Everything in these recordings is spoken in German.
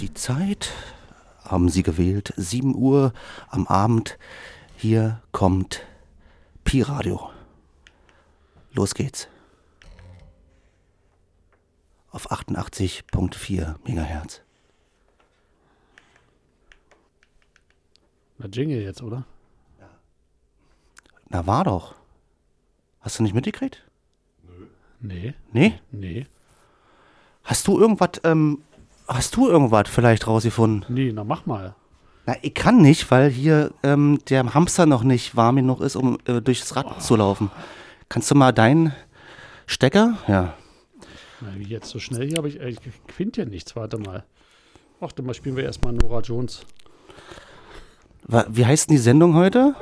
Die Zeit haben Sie gewählt, 7 Uhr am Abend. Hier kommt Pi Radio. Los geht's. Auf 88.4 Megahertz. Na, Jingle jetzt, oder? Na, war doch. Hast du nicht mitgekriegt? Nee, Nee? nee. Hast du irgendwas, ähm, hast du irgendwas vielleicht rausgefunden? Nee, na mach mal. Na, ich kann nicht, weil hier ähm, der Hamster noch nicht warm genug ist, um äh, durchs Rad zu laufen. Kannst du mal deinen Stecker? Ja. Na, wie jetzt so schnell hier, aber ich, ich finde ja nichts. Warte mal. Warte mal, spielen wir erstmal Nora Jones. Wie heißt denn die Sendung heute?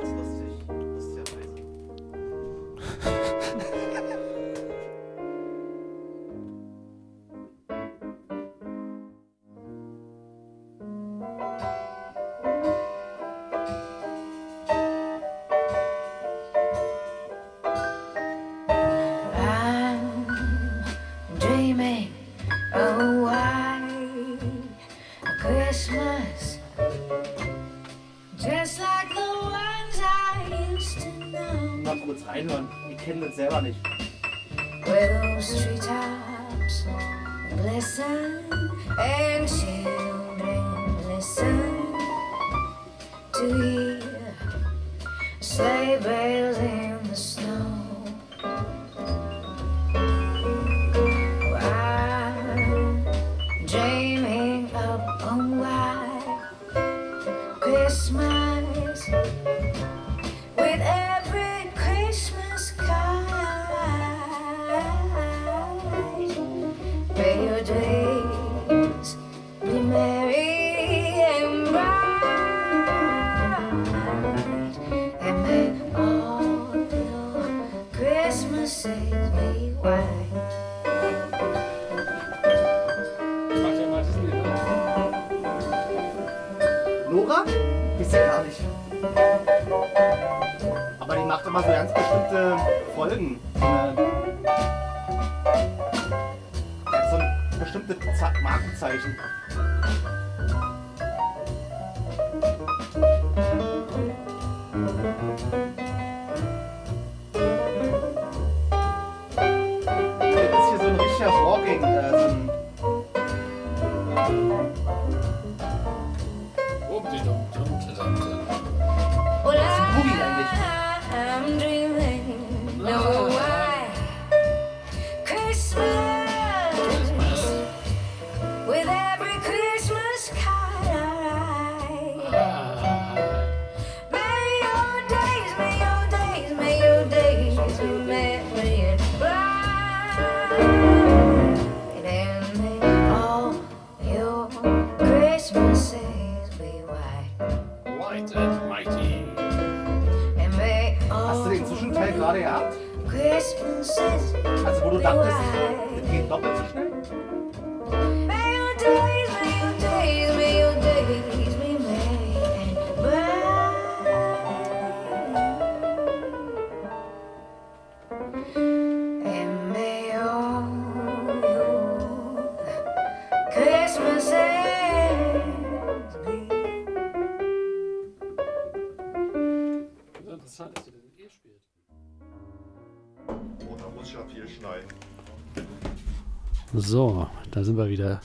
So, da sind wir wieder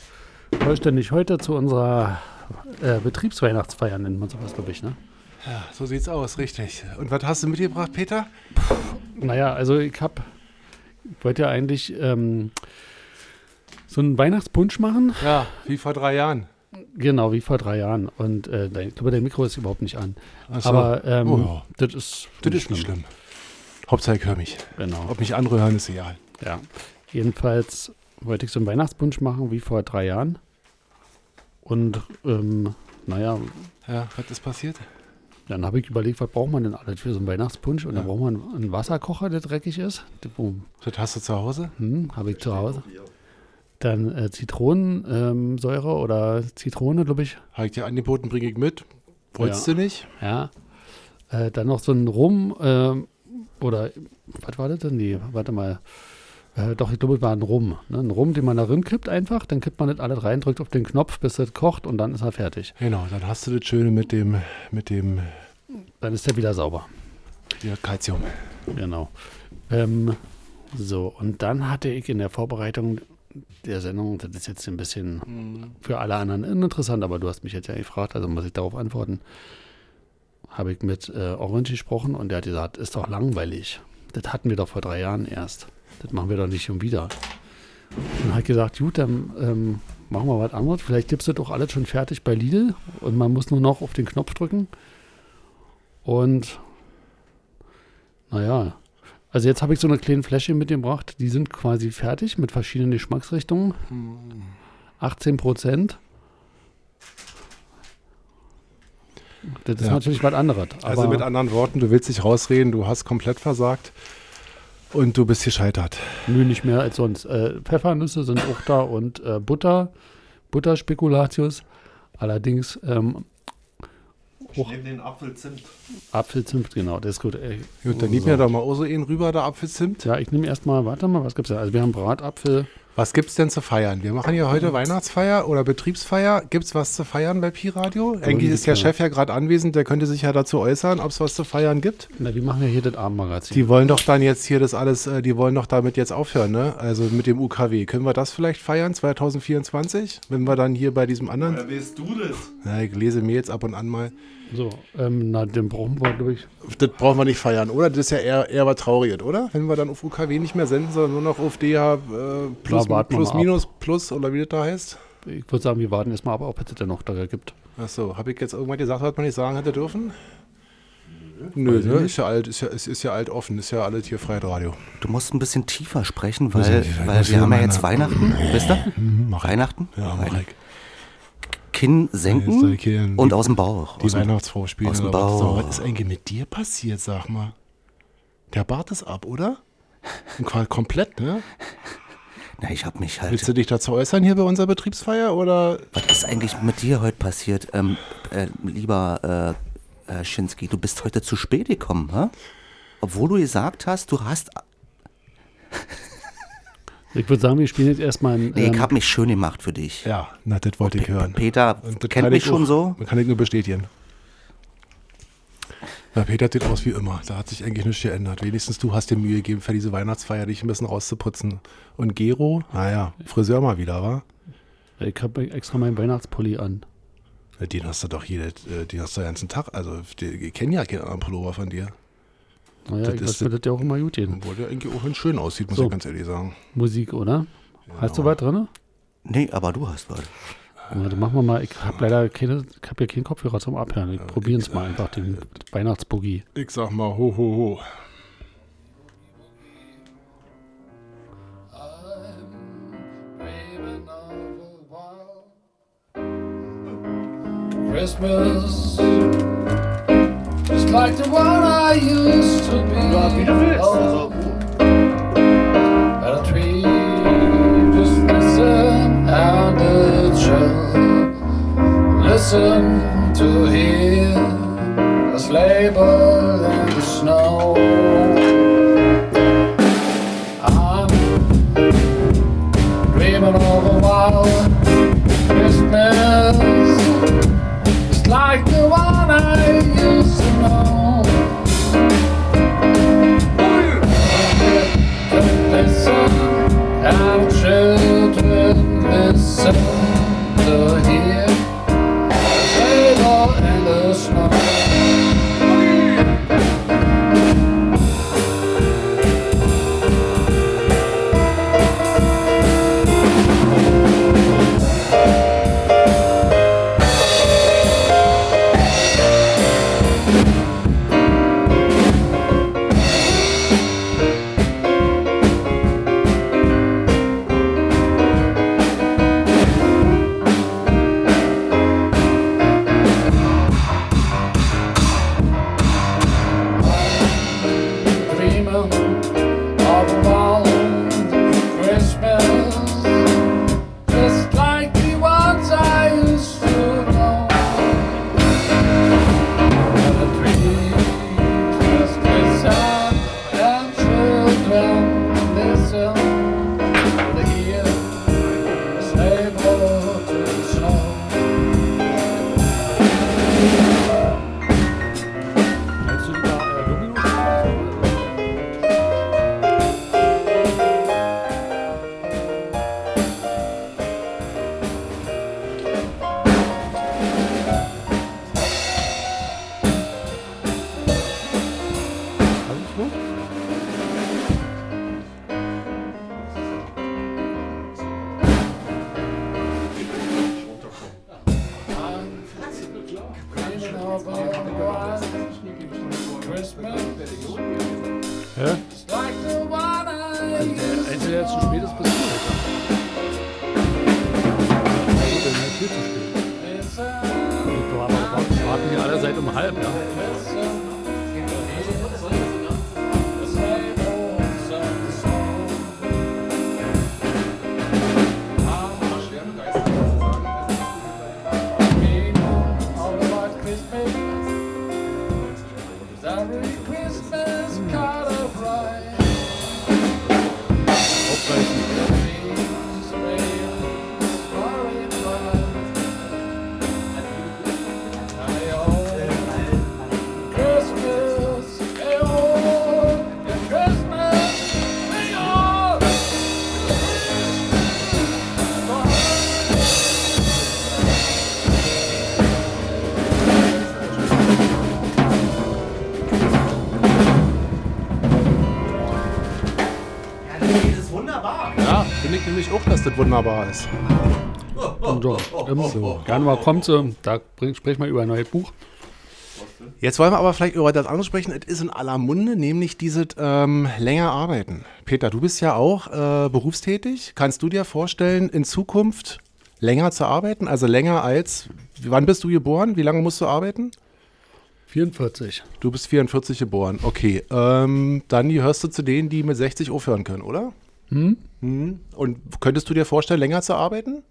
vollständig heute zu unserer äh, Betriebsweihnachtsfeier, nennt man sowas, glaube ich, ne? Ja, so sieht's aus, richtig. Und was hast du mitgebracht, Peter? Naja, also ich hab, ich wollte ja eigentlich ähm, so einen Weihnachtspunsch machen, Ja, wie vor drei Jahren. genau, wie vor drei Jahren. Und äh, dein- ich glaube, dein Mikro ist überhaupt nicht an. So. Aber ähm, Oh ja. das ist Das ist nicht schlimm. Hauptsache ich höre mich. Genau, Ob mich andere hören, ist egal. ja. Jedenfalls wollte ich so einen Weihnachtspunsch machen, wie vor drei Jahren. Und ähm, naja, Ja, was ist passiert? Dann habe ich überlegt, was braucht man denn alles für so einen Weihnachtspunsch? Und dann Ja. braucht man einen Wasserkocher, der dreckig ist. Boom. Das hast du zu Hause? Hm, habe ich zu Hause. Dann äh, Zitronensäure oder Zitrone, glaube ich. Habe ich dir angeboten, bringe ich mit. Wolltest Ja. du nicht? Ja. Äh, dann noch so ein Rum ähm, oder was war das denn? Nee, warte mal. Äh, doch, ich glaube, es war ein Rum. Ne? Ein Rum, den man da drin kippt einfach. Dann kippt man das alles rein, drückt auf den Knopf, bis es kocht und dann ist er fertig. Genau, dann hast du das Schöne mit dem, mit dem Dann ist der wieder sauber. ja, Calcium. Genau. Ähm, so, und dann hatte ich in der Vorbereitung der Sendung, das ist jetzt ein bisschen für alle anderen uninteressant, aber du hast mich jetzt ja gefragt, also muss ich darauf antworten. Habe ich mit äh, Orange gesprochen und der hat gesagt, ist doch langweilig. Das hatten wir doch vor drei Jahren erst. Das machen wir doch nicht schon wieder. Und hat gesagt, gut, dann ähm, machen wir was anderes. Vielleicht gibt es das doch alles schon fertig bei Lidl und man muss nur noch auf den Knopf drücken. Und naja, also jetzt habe ich so eine kleine Fläschchen mitgebracht. Die sind quasi fertig mit verschiedenen Geschmacksrichtungen. 18 Prozent. Das ist Ja. natürlich was anderes. Also mit anderen Worten, du willst dich rausreden, du hast komplett versagt und du bist gescheitert. nö, nicht mehr als sonst. Äh, Pfeffernüsse sind auch da und äh, Butter, Butterspekulatius. Allerdings ähm, hoch, Neben den Apfelzimt. Apfelzimt, genau, das ist gut. Ey, Gut, dann gib mir doch mal auch so einen rüber, der Apfelzimt. Ja, ich nehme erstmal, warte mal, was gibt's da? Also wir haben Bratapfel. Was gibt's denn zu feiern? Wir machen ja heute Weihnachtsfeier oder Betriebsfeier. Gibt's was zu feiern bei Pi-Radio? Eigentlich ist der. Chef ja gerade anwesend, der könnte sich ja dazu äußern, ob es was zu feiern gibt. Na, die machen ja hier das Abendmagazin. Die wollen doch dann jetzt hier das alles, äh, die wollen doch damit jetzt aufhören, ne? Also mit dem UKW. Können wir das vielleicht feiern, 2024? Wenn wir dann hier bei diesem anderen. Woher weißt du das? Ja, ich lese mir jetzt ab und an mal. So, ähm, na, den brauchen wir durch. Das brauchen wir nicht feiern, oder? Das ist ja eher, eher was Trauriges, oder? Wenn wir dann auf UKW nicht mehr senden, sondern nur noch auf DH äh, plus, Na, plus mal ab. minus plus oder wie das da heißt. Ich würde sagen, wir warten erstmal ab, ob es denn noch da gibt. Achso, habe ich jetzt irgendwas gesagt, was man nicht sagen hätte dürfen? Nö, ne? ist ja alt, ist ja, ist, ist ja alt offen, ist ja alles hier Freiradio. Du musst ein bisschen tiefer sprechen, weil, ich- ich weil wir haben ja jetzt Weihnachten, wisst ihr? ich. Weihnachten? Ja, mach Weihnachten. Kinn senken hier und die- aus dem Bauch. Die Weihnachtsfrau spielen. aus dem? Bauch. Was ist eigentlich mit dir passiert, sag mal? Der Bart ist ab, oder? Komplett, ne? na, ich hab mich Willst halt. du dich dazu äußern hier bei unserer Betriebsfeier oder Was ist eigentlich mit dir heute passiert, ähm, äh, lieber äh, äh, Schinski? Du bist heute zu spät gekommen, hä? Obwohl du gesagt hast, du hast. Ich würde sagen, wir spielen jetzt erstmal ein. Nee, ähm, ich hab mich schön gemacht für dich. Ja, na, das wollte ich hören. Peter kennt mich ich schon so. Kann ich nur bestätigen. Na, Peter sieht aus wie immer. Da hat sich eigentlich nichts geändert. Wenigstens du hast dir Mühe gegeben, für diese Weihnachtsfeier dich ein bisschen rauszuputzen. Und Gero, naja, Friseur mal wieder, wa? ich habe extra meinen Weihnachtspulli an. Den hast du doch hier, äh, den hast du den ganzen Tag. Also, ich kenne ja keinen anderen Pullover von dir. Naja, Das ich das ja auch immer gut gehen. Obwohl der eigentlich auch ganz schön aussieht, muss So. ich ganz ehrlich sagen. Musik, oder? Hast du was drin? Nee, aber du hast was. Warte, machen wir mal. Ich habe leider keine, ich habe ja keinen Kopfhörer zum Abhören. Ich probieren es mal einfach, den Weihnachtsboogie. Ich sag mal, ho, ho, ho. Christmas like the one I used to be. Wie du willst. Oh, at a tree, just listen and it shall listen to hear a sleigh bell in the snow. I'm dreaming of a wild Christmas. It's like wunderbar ist. Und so, im Januar kommt sie, da sprechen wir über ein neues Buch. Jetzt wollen wir aber vielleicht über das andere sprechen. Es ist in aller Munde, nämlich dieses ähm, länger arbeiten. Peter, du bist ja auch äh, berufstätig. Kannst du dir vorstellen, in Zukunft länger zu arbeiten? Also länger als, wann bist du geboren? Wie lange musst du arbeiten? 44. Du bist 44 geboren. Okay, ähm, dann gehörst du zu denen, die mit 60 aufhören können, oder? Hm? Mhm. Und könntest du dir vorstellen, länger zu arbeiten?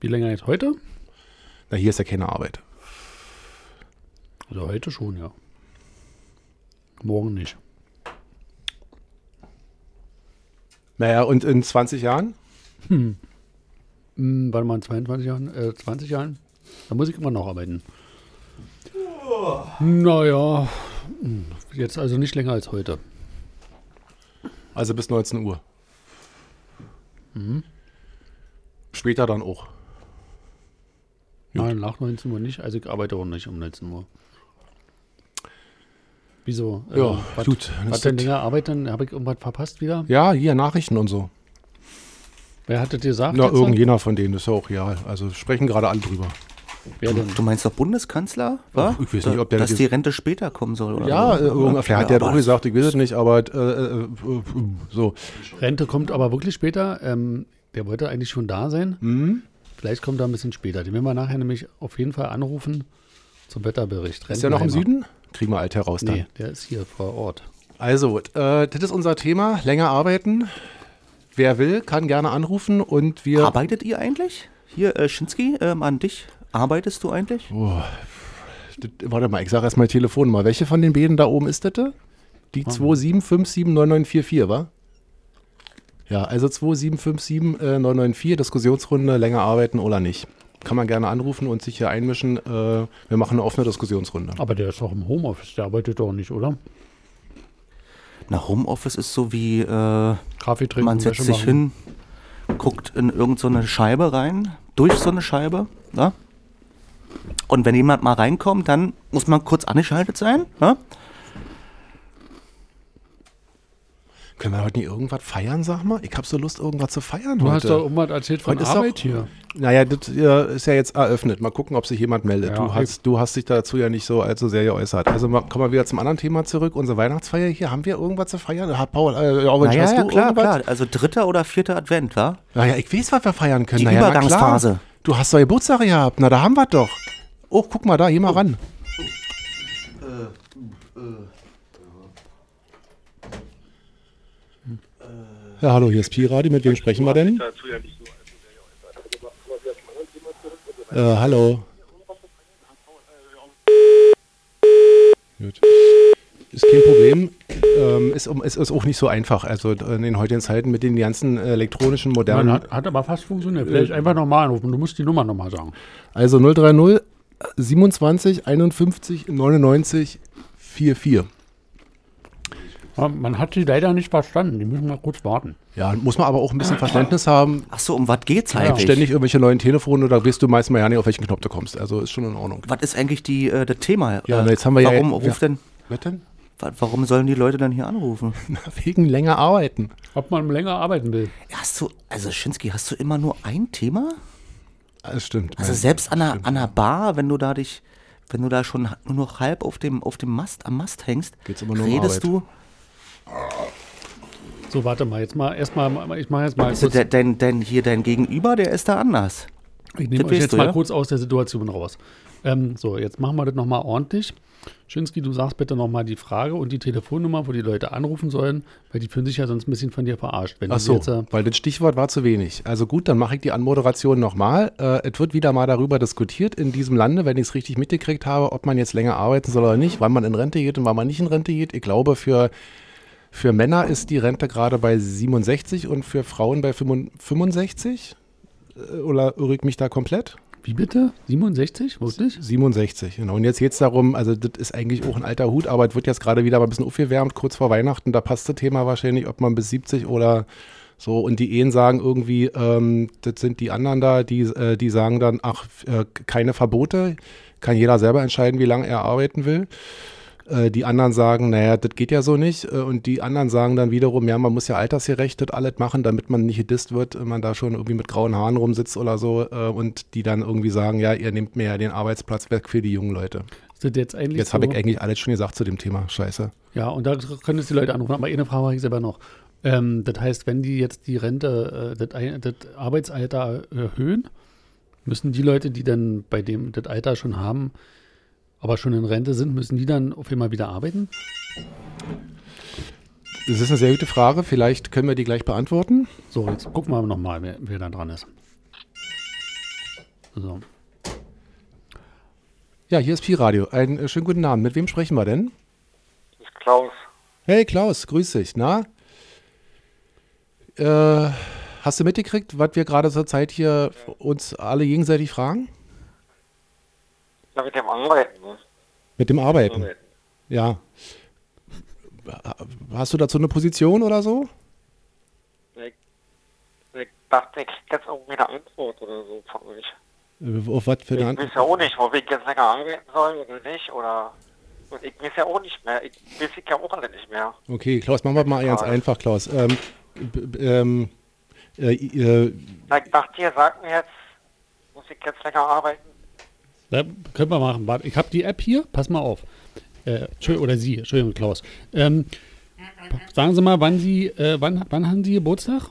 Wie länger jetzt heute? Na, hier ist ja keine Arbeit. Also heute schon, ja. Morgen nicht. Naja, und in 20 Jahren? Hm, warte mal, in 22 Jahren, äh, 20 Jahren, da muss ich immer noch arbeiten. Naja, hm, jetzt also nicht länger als heute. Also bis 19 Uhr. Später dann auch. Nein, nach 19 Uhr nicht. Also ich arbeite auch nicht um 19 Uhr. Wieso? Äh, Ja, was, gut, dann Was denn das- länger arbeiten? Habe ich irgendwas verpasst wieder? Ja, hier Nachrichten und so. Wer hat das gesagt? Na, irgendjener von denen ist ja auch real. Also sprechen gerade alle drüber. Wer denn? Du meinst doch Bundeskanzler? Wa? ich weiß nicht, ob der Dass das die Rente später kommen soll, oder? Ja, äh, so. irgendwer, vielleicht hat der doch gesagt, ich weiß es nicht, aber äh, äh, äh, so. Rente kommt aber wirklich später. Ähm, der wollte eigentlich schon da sein. Mhm. Vielleicht kommt er ein bisschen später. Den werden wir nachher nämlich auf jeden Fall anrufen zum Wetterbericht. Ist der noch im. Süden? Kriegen wir alt heraus dann. Nee, der ist hier vor Ort. Also, äh, das ist unser Thema. Länger arbeiten. Wer will, kann gerne anrufen und wir. Arbeitet ihr eigentlich? Hier, äh, Schinski, ähm, an dich. Arbeitest du eigentlich? Oh, das, warte mal, ich sage erstmal Telefonnummer. Welche von den beiden da oben ist das? Die 27579944, wa? Ja, also 2757994, Diskussionsrunde, länger arbeiten oder nicht. Kann man gerne anrufen und sich hier einmischen. Äh, wir machen eine offene Diskussionsrunde. Aber der ist doch im Homeoffice. Der arbeitet doch nicht, oder? Na, Homeoffice ist so wie, äh, Kaffee trinken, man setzt Wäsche sich machen. hin, guckt in irgendeine so eine Scheibe rein, durch so eine Scheibe, ja? Und wenn jemand mal reinkommt, dann muss man kurz angeschaltet sein, ja? Können wir heute nicht irgendwas feiern, sag mal? Ich habe so Lust, irgendwas zu feiern Du heute. hast doch irgendwas erzählt von Heute Arbeit doch- hier. Naja, das ist ja jetzt eröffnet. Mal gucken, ob sich jemand meldet. Ja, du, hast, du hast dich dazu ja nicht so allzu sehr geäußert. Also mal, kommen wir wieder zum anderen Thema zurück. Unsere Weihnachtsfeier hier. Haben wir irgendwas zu feiern? Hat Paul, äh, Orwin, Naja, hast ja, du klar, irgendwas? klar. Also dritter oder vierter Advent, wa? Naja, ich weiß, was wir feiern können. Die naja, na Übergangsphase. Klar. Du hast doch Geburtstag gehabt. Na, da haben wir doch. Oh, guck mal da, geh mal ran. Ja, hallo, hier ist Piradi. Mit wem sprechen wir denn? Äh, hallo. Gut. Ist kein Problem. Ähm, ist, ist, ist auch nicht so einfach. Also in den heutigen Zeiten mit den ganzen elektronischen, modernen. Man hat, hat aber fast funktioniert. Vielleicht einfach nochmal anrufen. Du musst die Nummer nochmal sagen. Also 030 27 51 99 44. Ja, man hat sie leider nicht verstanden. Die müssen mal kurz warten. Ja, muss man aber auch ein bisschen Verständnis haben. Ach so, um was geht's Ja. eigentlich? Ständig irgendwelche neuen Telefone, da weißt du meist mal ja nicht, auf welchen Knopf du kommst. Also ist schon in Ordnung. Was ist eigentlich die, äh, das Thema? Ja, äh, jetzt haben wir ja- warum ja. ruft denn, Was denn? Wa- warum sollen die Leute dann hier anrufen? Na, wegen länger arbeiten. Ob man länger arbeiten will. Hast du, also Schinski, hast du immer nur ein Thema? Das stimmt. Also selbst an einer, stimmt. an einer Bar, wenn du da dich, wenn du da schon nur noch halb auf dem, auf dem Mast, am Mast hängst, Geht's immer nur um redest Arbeit. du, So, warte mal. Jetzt mal erstmal. Ich mache jetzt mal also kurz. de, dein, dein, hier dein Gegenüber, der ist da anders. Ich nehme das euch jetzt du, mal ja? kurz aus der Situation raus. Ähm, so, jetzt machen wir das nochmal ordentlich. Schönski, du sagst bitte nochmal die Frage und die Telefonnummer, wo die Leute anrufen sollen, weil die fühlen sich ja sonst ein bisschen von dir verarscht. Wenn Ach so, jetzt, äh, weil das Stichwort war zu wenig. Also gut, dann mache ich die Anmoderation nochmal. Äh, es wird wieder mal darüber diskutiert in diesem Lande, wenn ich es richtig mitgekriegt habe, ob man jetzt länger arbeiten soll oder nicht, wann man in Rente geht und wann man nicht in Rente geht. Ich glaube, für, für Männer ist die Rente gerade bei 67 und für Frauen bei 65. Äh, Oder irre ich mich da komplett? Wie bitte? 67? Wirklich? 67, genau. Und jetzt geht es darum, also das ist eigentlich auch ein alter Hut, aber es wird jetzt gerade wieder mal ein bisschen aufgewärmt, kurz vor Weihnachten. Da passt das Thema wahrscheinlich, ob man bis 70 oder so. Und die Ehen sagen irgendwie, ähm, das sind die anderen da, die, äh, die sagen dann, ach, äh, keine Verbote, kann jeder selber entscheiden, wie lange er arbeiten will. Äh, die anderen sagen, naja, das geht ja so nicht. Äh, Und die anderen sagen dann wiederum, ja, man muss ja altersgerecht das alles machen, damit man nicht gedisst wird, wenn man da schon irgendwie mit grauen Haaren rumsitzt oder so. Äh, Und die dann irgendwie sagen, ja, ihr nehmt mir ja den Arbeitsplatz weg für die jungen Leute. Das jetzt eigentlich Jetzt so? habe ich eigentlich alles schon gesagt zu dem Thema. Scheiße. Ja, und da können jetzt die Leute anrufen. Aber eine Frage habe ich selber noch. Ähm, das heißt, wenn die jetzt die Rente, äh, das, das Arbeitsalter erhöhen, müssen die Leute, die dann bei dem das Alter schon haben, aber schon in Rente sind, müssen die dann auf einmal wieder arbeiten? Das ist eine sehr gute Frage. Vielleicht können wir die gleich beantworten. So, jetzt gucken wir nochmal, wer, wer da dran ist. So. Ja, hier ist Pi-Radio. Einen äh, schönen guten Abend. Mit wem sprechen wir denn? Das ist Klaus. Hey Klaus, grüß dich. Na? Äh, hast du mitgekriegt, was wir gerade zur Zeit hier uns alle gegenseitig fragen? Ja, mit dem Arbeiten. Ne? Mit dem Arbeiten. Arbeiten. Ja. Hast du dazu eine Position oder so? Ich, ich dachte, ich krieg jetzt irgendwie eine Antwort oder so von euch. Auf was für eine Ich Antwort? weiß ja auch nicht, wo ich jetzt länger arbeiten soll oder nicht. Oder und ich weiß ja auch nicht mehr. Ich weiß ich ja auch alle nicht mehr. Okay, Klaus, machen wir mal ganz einfach, Klaus. Ähm, ähm, äh, äh, Na, ich dachte, ihr sagt mir jetzt, muss ich jetzt länger arbeiten? Ja, können wir machen. Warte, ich habe die App hier. Pass mal auf. Äh, oder Sie, Entschuldigung, Klaus. Ähm, sagen Sie mal, wann Sie, äh, wann, wann haben Sie Geburtstag?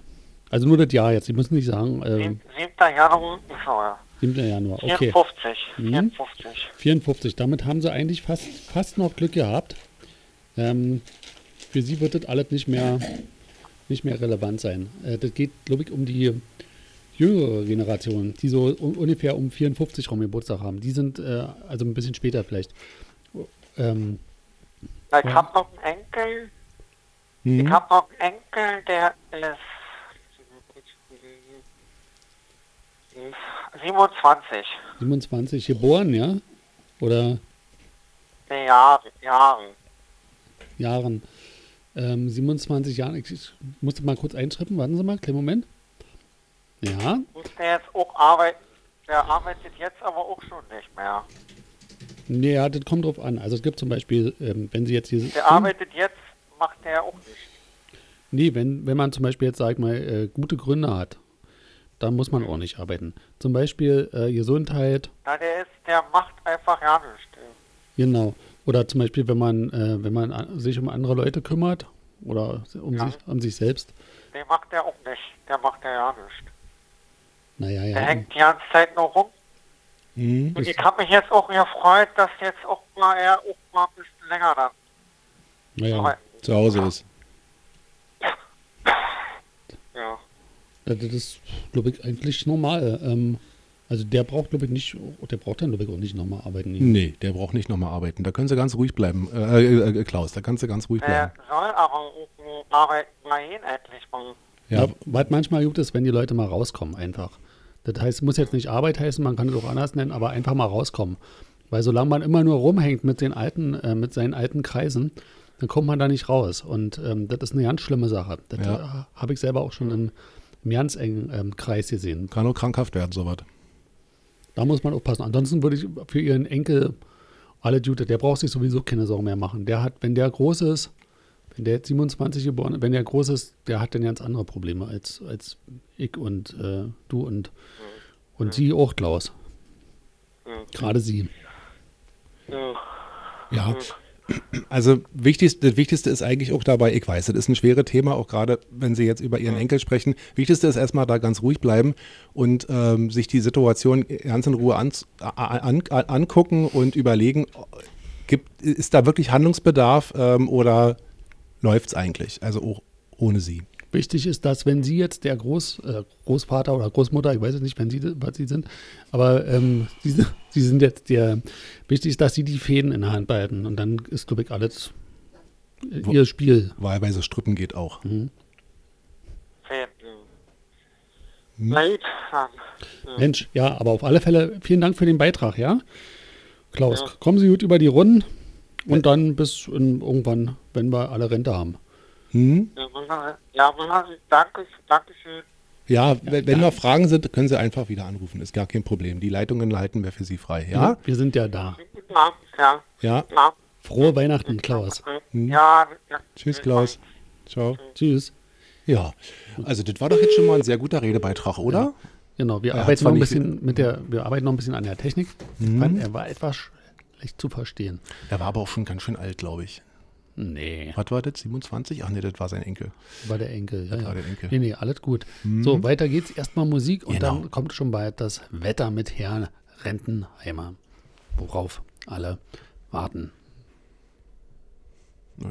Also nur das Jahr jetzt. Sie müssen nicht sagen, äh, Sieb- 7. Januar, so, ja. 7. Januar. Okay. 54. Mhm. 54. 54. Damit haben Sie eigentlich fast, fast noch Glück gehabt. Ähm, für Sie wird das alles nicht mehr, nicht mehr relevant sein. Äh, das geht, glaube ich, um die jüngere Generation, die so un ungefähr um 54 rum Geburtstag haben. Die sind äh, also ein bisschen später vielleicht. Ähm, ich Ja. hab noch einen Enkel. hm? Ich hab noch einen Enkel, der ist 27 27 geboren, ja? Oder Jahre, Jahren. Jahren. Ähm, 27 Jahren. Ich, ich musste mal kurz einschreiben. Warten Sie mal, kleinen Moment. Ja, Muss der jetzt auch arbeiten? Der arbeitet jetzt aber auch schon nicht mehr. nee, ja, das kommt drauf an. Also es gibt zum Beispiel, ähm, wenn Sie jetzt hier... Der arbeitet jetzt, macht der auch nicht. Nee, wenn, wenn man zum Beispiel jetzt, sag ich mal, äh, gute Gründe hat, dann muss man auch nicht arbeiten. Zum Beispiel äh, Gesundheit, Na, der ist, der macht einfach ja nichts. genau. Oder zum Beispiel, wenn man, äh, wenn man an, sich um andere Leute kümmert oder um, Ja. sich, um sich selbst. Den macht der auch nicht. Der macht der ja nichts. Naja, Der ja. hängt die ganze Zeit nur rum. Hm? Und ich habe mich jetzt auch gefreut, dass jetzt auch mal er auch mal ein bisschen länger dann Naja. Zu Hause ist. Ja. Ja, das ist, glaube ich, eigentlich normal. Ähm, also der braucht, glaube ich, nicht, der braucht dann, glaube ich, auch nicht nochmal arbeiten. Nee, der braucht nicht nochmal arbeiten. Da können Sie ganz ruhig bleiben. Äh, äh, äh, Klaus, da kannst du ganz ruhig Der bleiben. soll aber arbeiten mal hin endlich mal. Ja. Ja. was manchmal gut ist, wenn die Leute mal rauskommen, einfach. Das heißt, muss jetzt nicht Arbeit heißen, man kann es auch anders nennen, aber einfach mal rauskommen. Weil solange man immer nur rumhängt mit den alten, äh, mit seinen alten Kreisen, dann kommt man da nicht raus. Und ähm, das ist eine ganz schlimme Sache. Das Ja. äh, habe ich selber auch schon in einem ganz engen ähm, Kreis gesehen. Kann auch krankhaft werden, sowas. Da muss man aufpassen. Ansonsten würde ich für ihren Enkel alle Duty, der braucht sich sowieso keine Sorgen mehr machen. Der hat, wenn der groß ist, wenn der jetzt 27 geboren, wenn der groß ist, der hat dann ganz andere Probleme als, als ich und äh, du und, und sie auch, Klaus. Mhm. Gerade sie. Ja. Ja. Also wichtigst, das Wichtigste ist eigentlich auch dabei, ich weiß, das ist ein schweres Thema, auch gerade wenn Sie jetzt über Ihren Enkel sprechen. Wichtigste ist erstmal da ganz ruhig bleiben und ähm, sich die Situation ganz in Ruhe an, an, an, angucken und überlegen, gibt, ist da wirklich Handlungsbedarf ähm, oder läuft es eigentlich? Also auch ohne Sie. Wichtig ist, dass wenn Sie jetzt der Groß, äh, Großvater oder Großmutter, ich weiß jetzt nicht, wenn Sie, was Sie sind, aber ähm, Sie, Sie sind jetzt der, wichtig ist, dass Sie die Fäden in der Hand behalten und dann ist, glaube ich, alles äh, Wo- Ihr Spiel. Wahlweise Strüppen geht auch. Gut, dann. Mensch, ja, aber auf alle Fälle vielen Dank für den Beitrag, ja? Klaus, kommen Sie gut über die Runden und dann bis in, irgendwann, wenn wir alle Rente haben. Hm? Ja. Ja. Danke, danke schön. Ja, wenn, wenn noch Fragen sind, können Sie einfach wieder anrufen. Ist gar kein Problem. Die Leitungen leiten wir für Sie frei. Ja? Wir sind ja da. Ja. Ja. Frohe Weihnachten, Klaus. Ja, ja. Tschüss, Klaus. Ciao. Tschüss. Ja, also das war doch jetzt schon mal ein sehr guter Redebeitrag, oder? Genau, wir Er hat arbeiten noch ein bisschen mit der, wir arbeiten noch ein bisschen an der Technik. Ich fand, er war etwas schlecht zu verstehen. Er war aber auch schon ganz schön alt, glaube ich. Nee, Was war das? 27? Ach nee, das war sein Enkel. war der Enkel. Ja, ja. war der Enkel. Nee, nee, alles gut. So, weiter geht's. Erstmal Musik und Genau. dann kommt schon bald das Wetter mit Herrn Rentenheimer, worauf alle warten.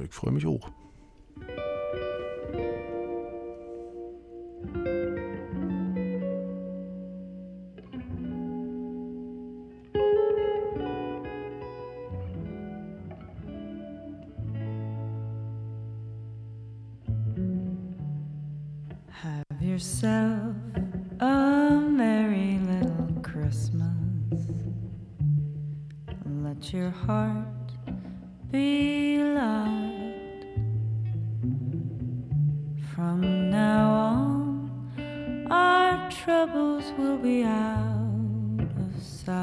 Ich freue mich auch. Christmas. Let your heart be light. From now on, our troubles will be out of sight.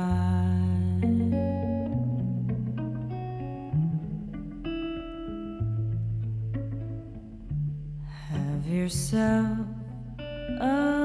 Have yourself a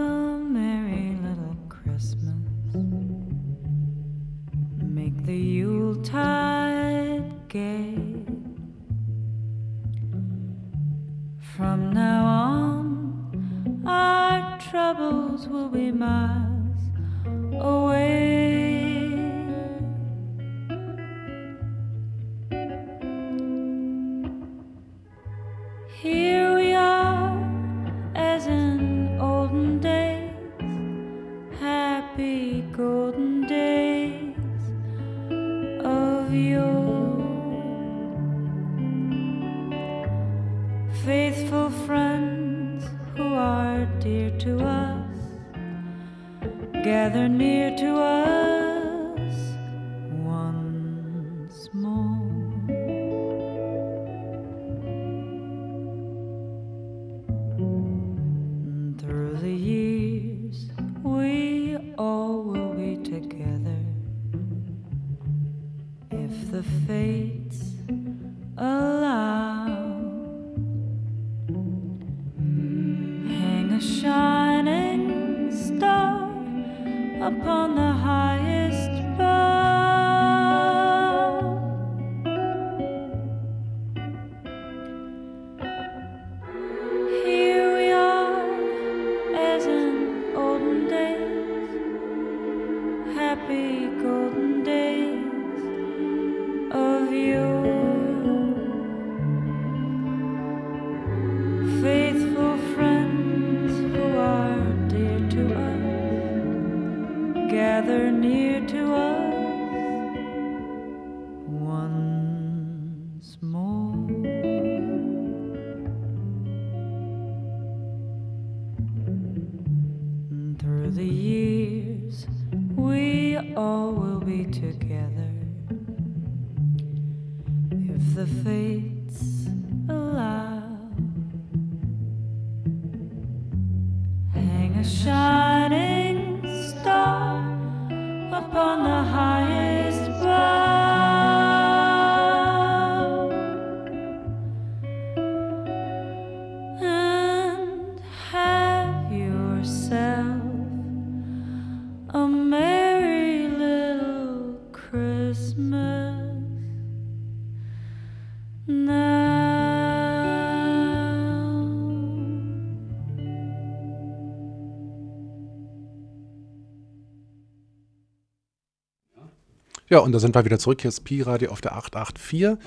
Ja, und da sind wir wieder zurück. Hier ist Pi-Radio auf der 884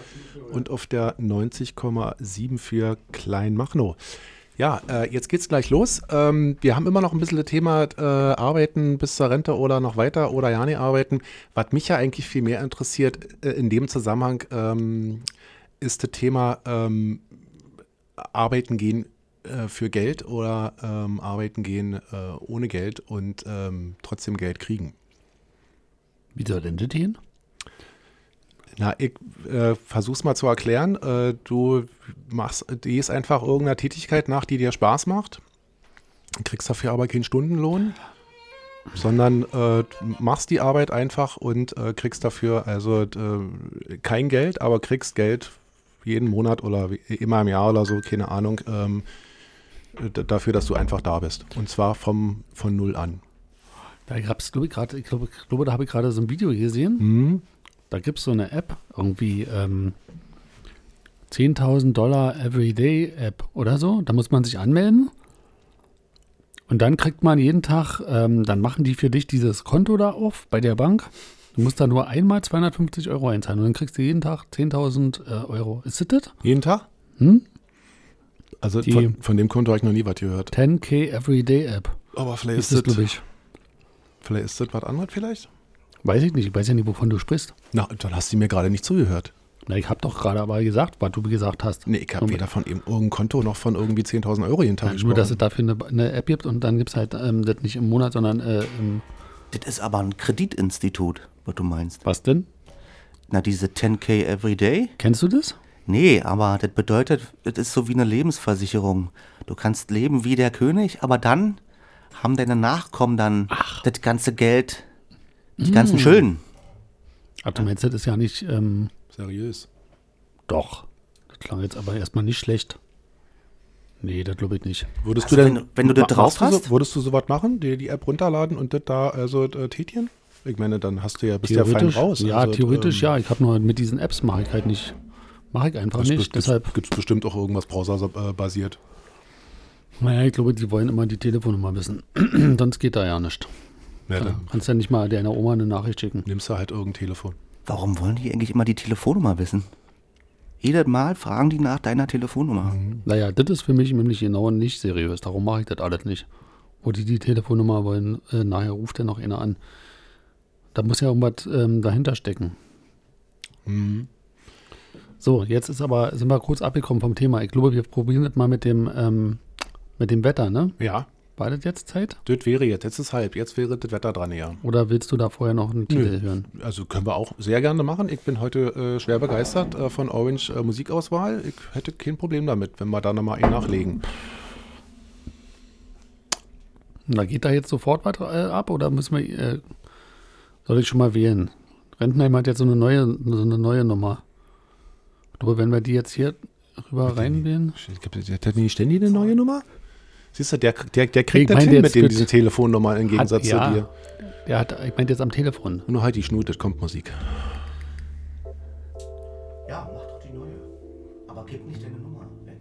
und auf der 90,7 für Kleinmachnow. Ja, äh, jetzt geht's gleich los. Ähm, wir haben immer noch ein bisschen das Thema äh, Arbeiten bis zur Rente oder noch weiter oder ja nicht arbeiten. Was mich ja eigentlich viel mehr interessiert äh, in dem Zusammenhang ähm, ist das Thema ähm, Arbeiten gehen äh, für Geld oder ähm, Arbeiten gehen äh, ohne Geld und ähm, trotzdem Geld kriegen. Wie soll denn das gehen? Na, ich äh, versuch's mal zu erklären. Äh, du machst, gehst einfach irgendeiner Tätigkeit nach, die dir Spaß macht, kriegst dafür aber keinen Stundenlohn, sondern äh, machst die Arbeit einfach und äh, kriegst dafür also äh, kein Geld, aber kriegst Geld jeden Monat oder immer im Jahr oder so, keine Ahnung, ähm, dafür, dass du einfach da bist. Und zwar vom, von null an. Da gab's, glaube ich, gerade, ich glaube, ich glaube, da habe ich gerade so ein Video gesehen. Mhm. Da gibt es so eine App, irgendwie ähm, 10.000 Dollar Everyday App oder so. Da muss man sich anmelden. Und dann kriegt man jeden Tag, ähm, dann machen die für dich dieses Konto da auf bei der Bank. Du musst da nur einmal 250 Euro einzahlen und dann kriegst du jeden Tag 10.000 äh, Euro. Ist das das? Jeden Tag? Hm? Also von, von dem Konto habe ich noch nie was gehört. 10k Everyday App. Aber vielleicht Ist das, glaube ich. Vielleicht ist das was anderes vielleicht? Weiß ich nicht. Ich weiß ja nicht, wovon du sprichst. Na, dann hast du mir gerade nicht zugehört. Na, ich habe doch gerade aber gesagt, was du gesagt hast. Nee, ich habe weder von eben irgendein Konto noch von irgendwie 10.000 Euro jeden Tag Nein, nur, dass es dafür eine, eine App gibt und dann gibt es halt ähm, das nicht im Monat, sondern äh, im, Das ist aber ein Kreditinstitut, was du meinst. was denn? Na, diese 10k Everyday? Kennst du das? Nee, aber das bedeutet, das ist so wie eine Lebensversicherung. Du kannst leben wie der König, aber dann haben deine Nachkommen dann das ganze Geld, die ganzen Schulden. Ach, du meinst, das ist ja nicht, ähm, Seriös. doch. Das klang jetzt aber erstmal nicht schlecht. Nee, das glaube ich nicht. Würdest Also du denn, wenn du- wenn du das drauf hast? So, würdest du sowas machen, dir die App runterladen und das da also äh, tätigen? Ich meine, dann hast du ja, bist ja fein Theoretisch, raus. ja, Also, theoretisch ähm, ja. Ich habe nur mit diesen Apps mache ich halt nicht. Mache ich einfach nicht. gibt Deshalb, es bestimmt auch irgendwas browserbasiert. Naja, ich glaube, die wollen immer die Telefonnummer wissen. Sonst geht da ja nicht. Ja, Da dann kannst ja nicht mal deiner Oma eine Nachricht schicken. nimmst du halt irgendein Telefon. Warum wollen die eigentlich immer die Telefonnummer wissen? Jedes Mal fragen die nach deiner Telefonnummer. Naja, das ist für mich nämlich genau nicht seriös. Darum mache ich das alles nicht. Wo die die Telefonnummer wollen, äh, nachher ruft ja noch einer an. Da muss ja irgendwas ähm, dahinter stecken. Mhm. So, jetzt ist aber, sind wir kurz abgekommen vom Thema. Ich glaube, wir probieren das mal mit dem, ähm, mit dem Wetter, ne? Ja, War das jetzt Zeit? das wäre jetzt. Jetzt ist halb. Jetzt wäre das Wetter dran, ja. Oder willst du da vorher noch einen Titel hören? Also können wir auch sehr gerne machen. Ich bin heute äh, schwer begeistert äh, von Orange äh, Musikauswahl. Ich hätte kein Problem damit, wenn wir da nochmal einen nachlegen. Na, geht da jetzt sofort was äh, ab oder müssen wir, äh, soll ich schon mal wählen? Rentenheim hat jetzt so eine neue, so eine neue Nummer. Glaube, wenn wir die jetzt hier rüber reinwählen. Hat nicht ständig eine neue Nummer? Siehst du, der, der, der Ich kriegt das meine hin jetzt mit dem, diesen Telefonnummer im Gegensatz ja. zu dir. Der hat, ich meine jetzt am Telefon. Nur halt die Schnute, es kommt Musik. Ja, mach doch die neue. Aber gib nicht deine Nummer weg.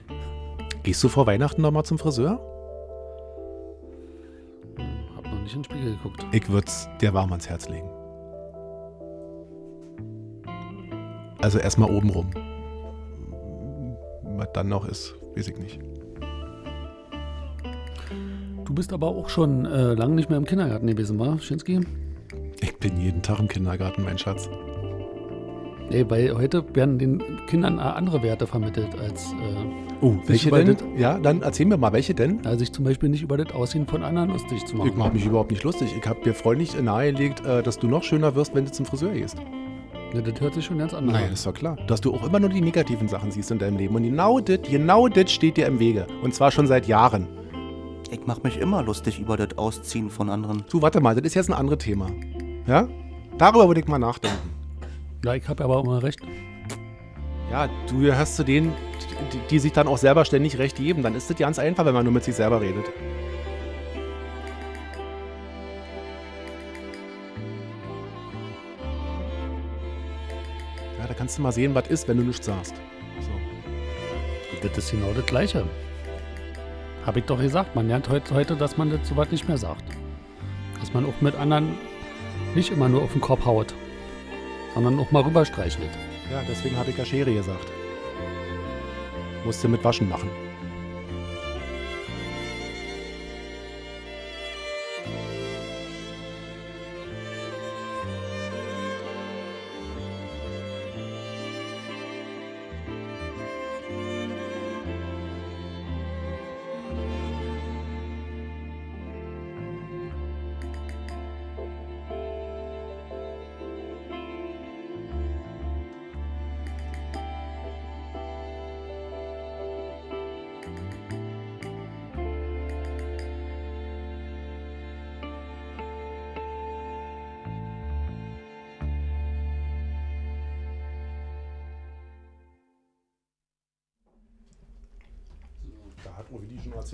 Gehst du vor Weihnachten nochmal zum Friseur? Hab noch nicht in den Spiegel geguckt. Ich würde es dir warm ans Herz legen. Also erstmal oben rum. Was dann noch ist, weiß ich nicht. Du bist aber auch schon äh, lange nicht mehr im Kindergarten gewesen, war, Schinski? Ich bin jeden Tag im Kindergarten, mein Schatz. Nee, weil heute werden den Kindern äh, andere Werte vermittelt, als äh, Oh, welche denn? das- Ja, dann erzähl mir mal, welche denn? äh, sich zum Beispiel nicht über das Aussehen von anderen lustig zu machen. Ich mache mich überhaupt nicht lustig. Ich habe dir freundlich nahegelegt, äh, dass du noch schöner wirst, wenn du zum Friseur gehst. Ja, das hört sich schon ganz anders Naja, an. das ist doch klar. Dass du auch immer nur die negativen Sachen siehst in deinem Leben. Und genau das, genau das steht dir im Wege. Und zwar schon seit Jahren. Ich mach mich immer lustig über das Ausziehen von anderen. Du, warte mal, das ist jetzt ein anderes Thema. Ja? Darüber würde ich mal nachdenken. Ja, ich habe aber immer recht. Ja, du gehörst zu denen, die, die sich dann auch selber ständig recht geben. Dann ist das ganz einfach, wenn man nur mit sich selber redet. Ja, da kannst du mal sehen, was ist, wenn du nichts sagst. So. Das ist genau das Gleiche. Habe ich doch gesagt. Man lernt heute, heute, dass man das sowas nicht mehr sagt. Dass man auch mit anderen nicht immer nur auf den Kopf haut. sondern auch mal rüberstreichelt. Ja, deswegen habe ich ja Schere gesagt. Musste mit Waschen machen.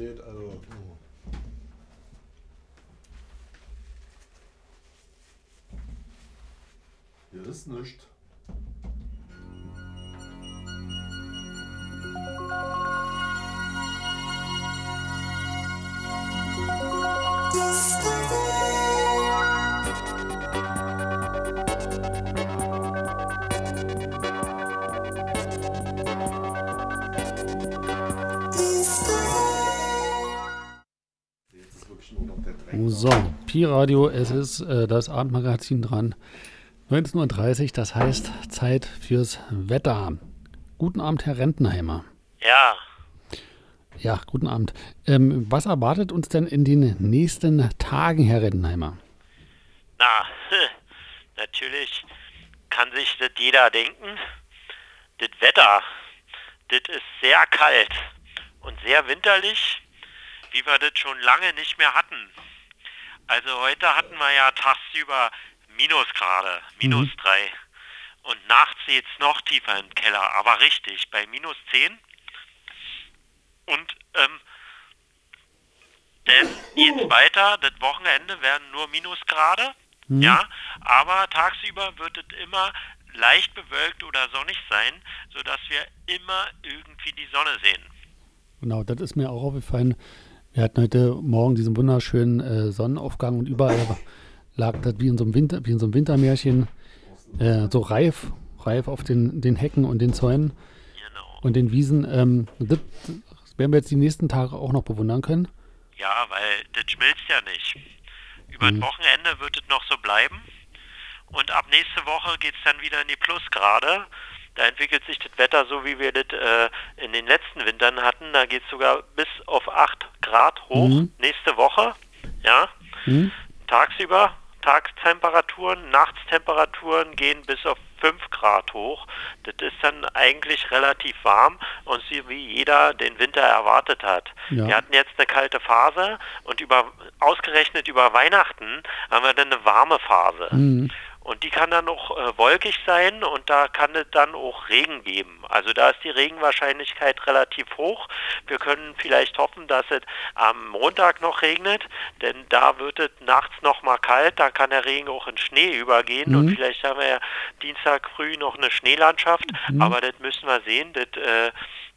Erzählt, also. Hier ist nichts. Jetzt Pi-Radio, es ist äh, das Abendmagazin dran. 19.30 Uhr, das heißt Zeit fürs Wetter. Guten Abend, Herr Rentenheimer. Ja, Ja, guten Abend. Ähm, was erwartet uns denn in den nächsten Tagen, Herr Rentenheimer? na, natürlich kann sich das jeder denken. Das Wetter, das ist sehr kalt und sehr winterlich, wie wir das schon lange nicht mehr hatten. Also heute hatten wir ja tagsüber Minusgrade, minus drei. Und nachts geht's noch tiefer im Keller, aber richtig, bei minus 10. Und ähm, dann geht's weiter. Das Wochenende werden nur Minusgrade. Ja, aber tagsüber wird es immer leicht bewölkt oder sonnig sein, sodass wir immer irgendwie die Sonne sehen. Genau, das ist mir auch aufgefallen. Wir hatten heute Morgen diesen wunderschönen äh, Sonnenaufgang und überall lag das wie in so einem, Winter, wie in so einem Wintermärchen äh, so reif, reif auf den, den Hecken und den Zäunen Genau. und den Wiesen. Ähm, das werden wir jetzt die nächsten Tage auch noch bewundern können. Ja, weil das schmilzt ja nicht. Über das Wochenende wird es noch so bleiben. Und ab nächste Woche geht es dann wieder in die Plusgrade. Da entwickelt sich das Wetter so, wie wir das äh, in den letzten Wintern hatten. Da geht es sogar bis auf 8 Grad hoch nächste Woche. Ja. Tagsüber, Tagstemperaturen, Nachtstemperaturen gehen bis auf 5 Grad hoch. Das ist dann eigentlich relativ warm und wie jeder den Winter erwartet hat. Ja. Wir hatten jetzt eine kalte Phase und über ausgerechnet über Weihnachten haben wir dann eine warme Phase. Und die kann dann auch äh, wolkig sein und da kann es dann auch Regen geben. Also da ist die Regenwahrscheinlichkeit relativ hoch. Wir können vielleicht hoffen, dass es am Montag noch regnet, denn da wird es nachts noch mal kalt, da kann der Regen auch in Schnee übergehen und vielleicht haben wir ja Dienstag früh noch eine Schneelandschaft, aber das müssen wir sehen, das, äh,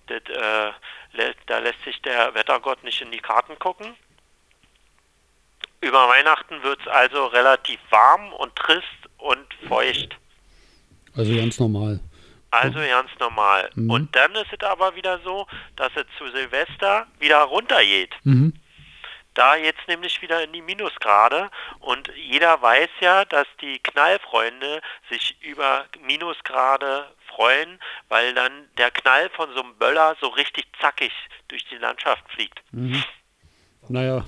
das, äh, lä- da lässt sich der Wettergott nicht in die Karten gucken. Über Weihnachten wird es also relativ warm und trist und feucht. Also ganz normal. Also ganz normal. Und dann ist es aber wieder so, dass es zu Silvester wieder runtergeht. Mhm. Da jetzt nämlich wieder in die Minusgrade und jeder weiß ja, dass die Knallfreunde sich über Minusgrade freuen, weil dann der Knall von so einem Böller so richtig zackig durch die Landschaft fliegt. Naja,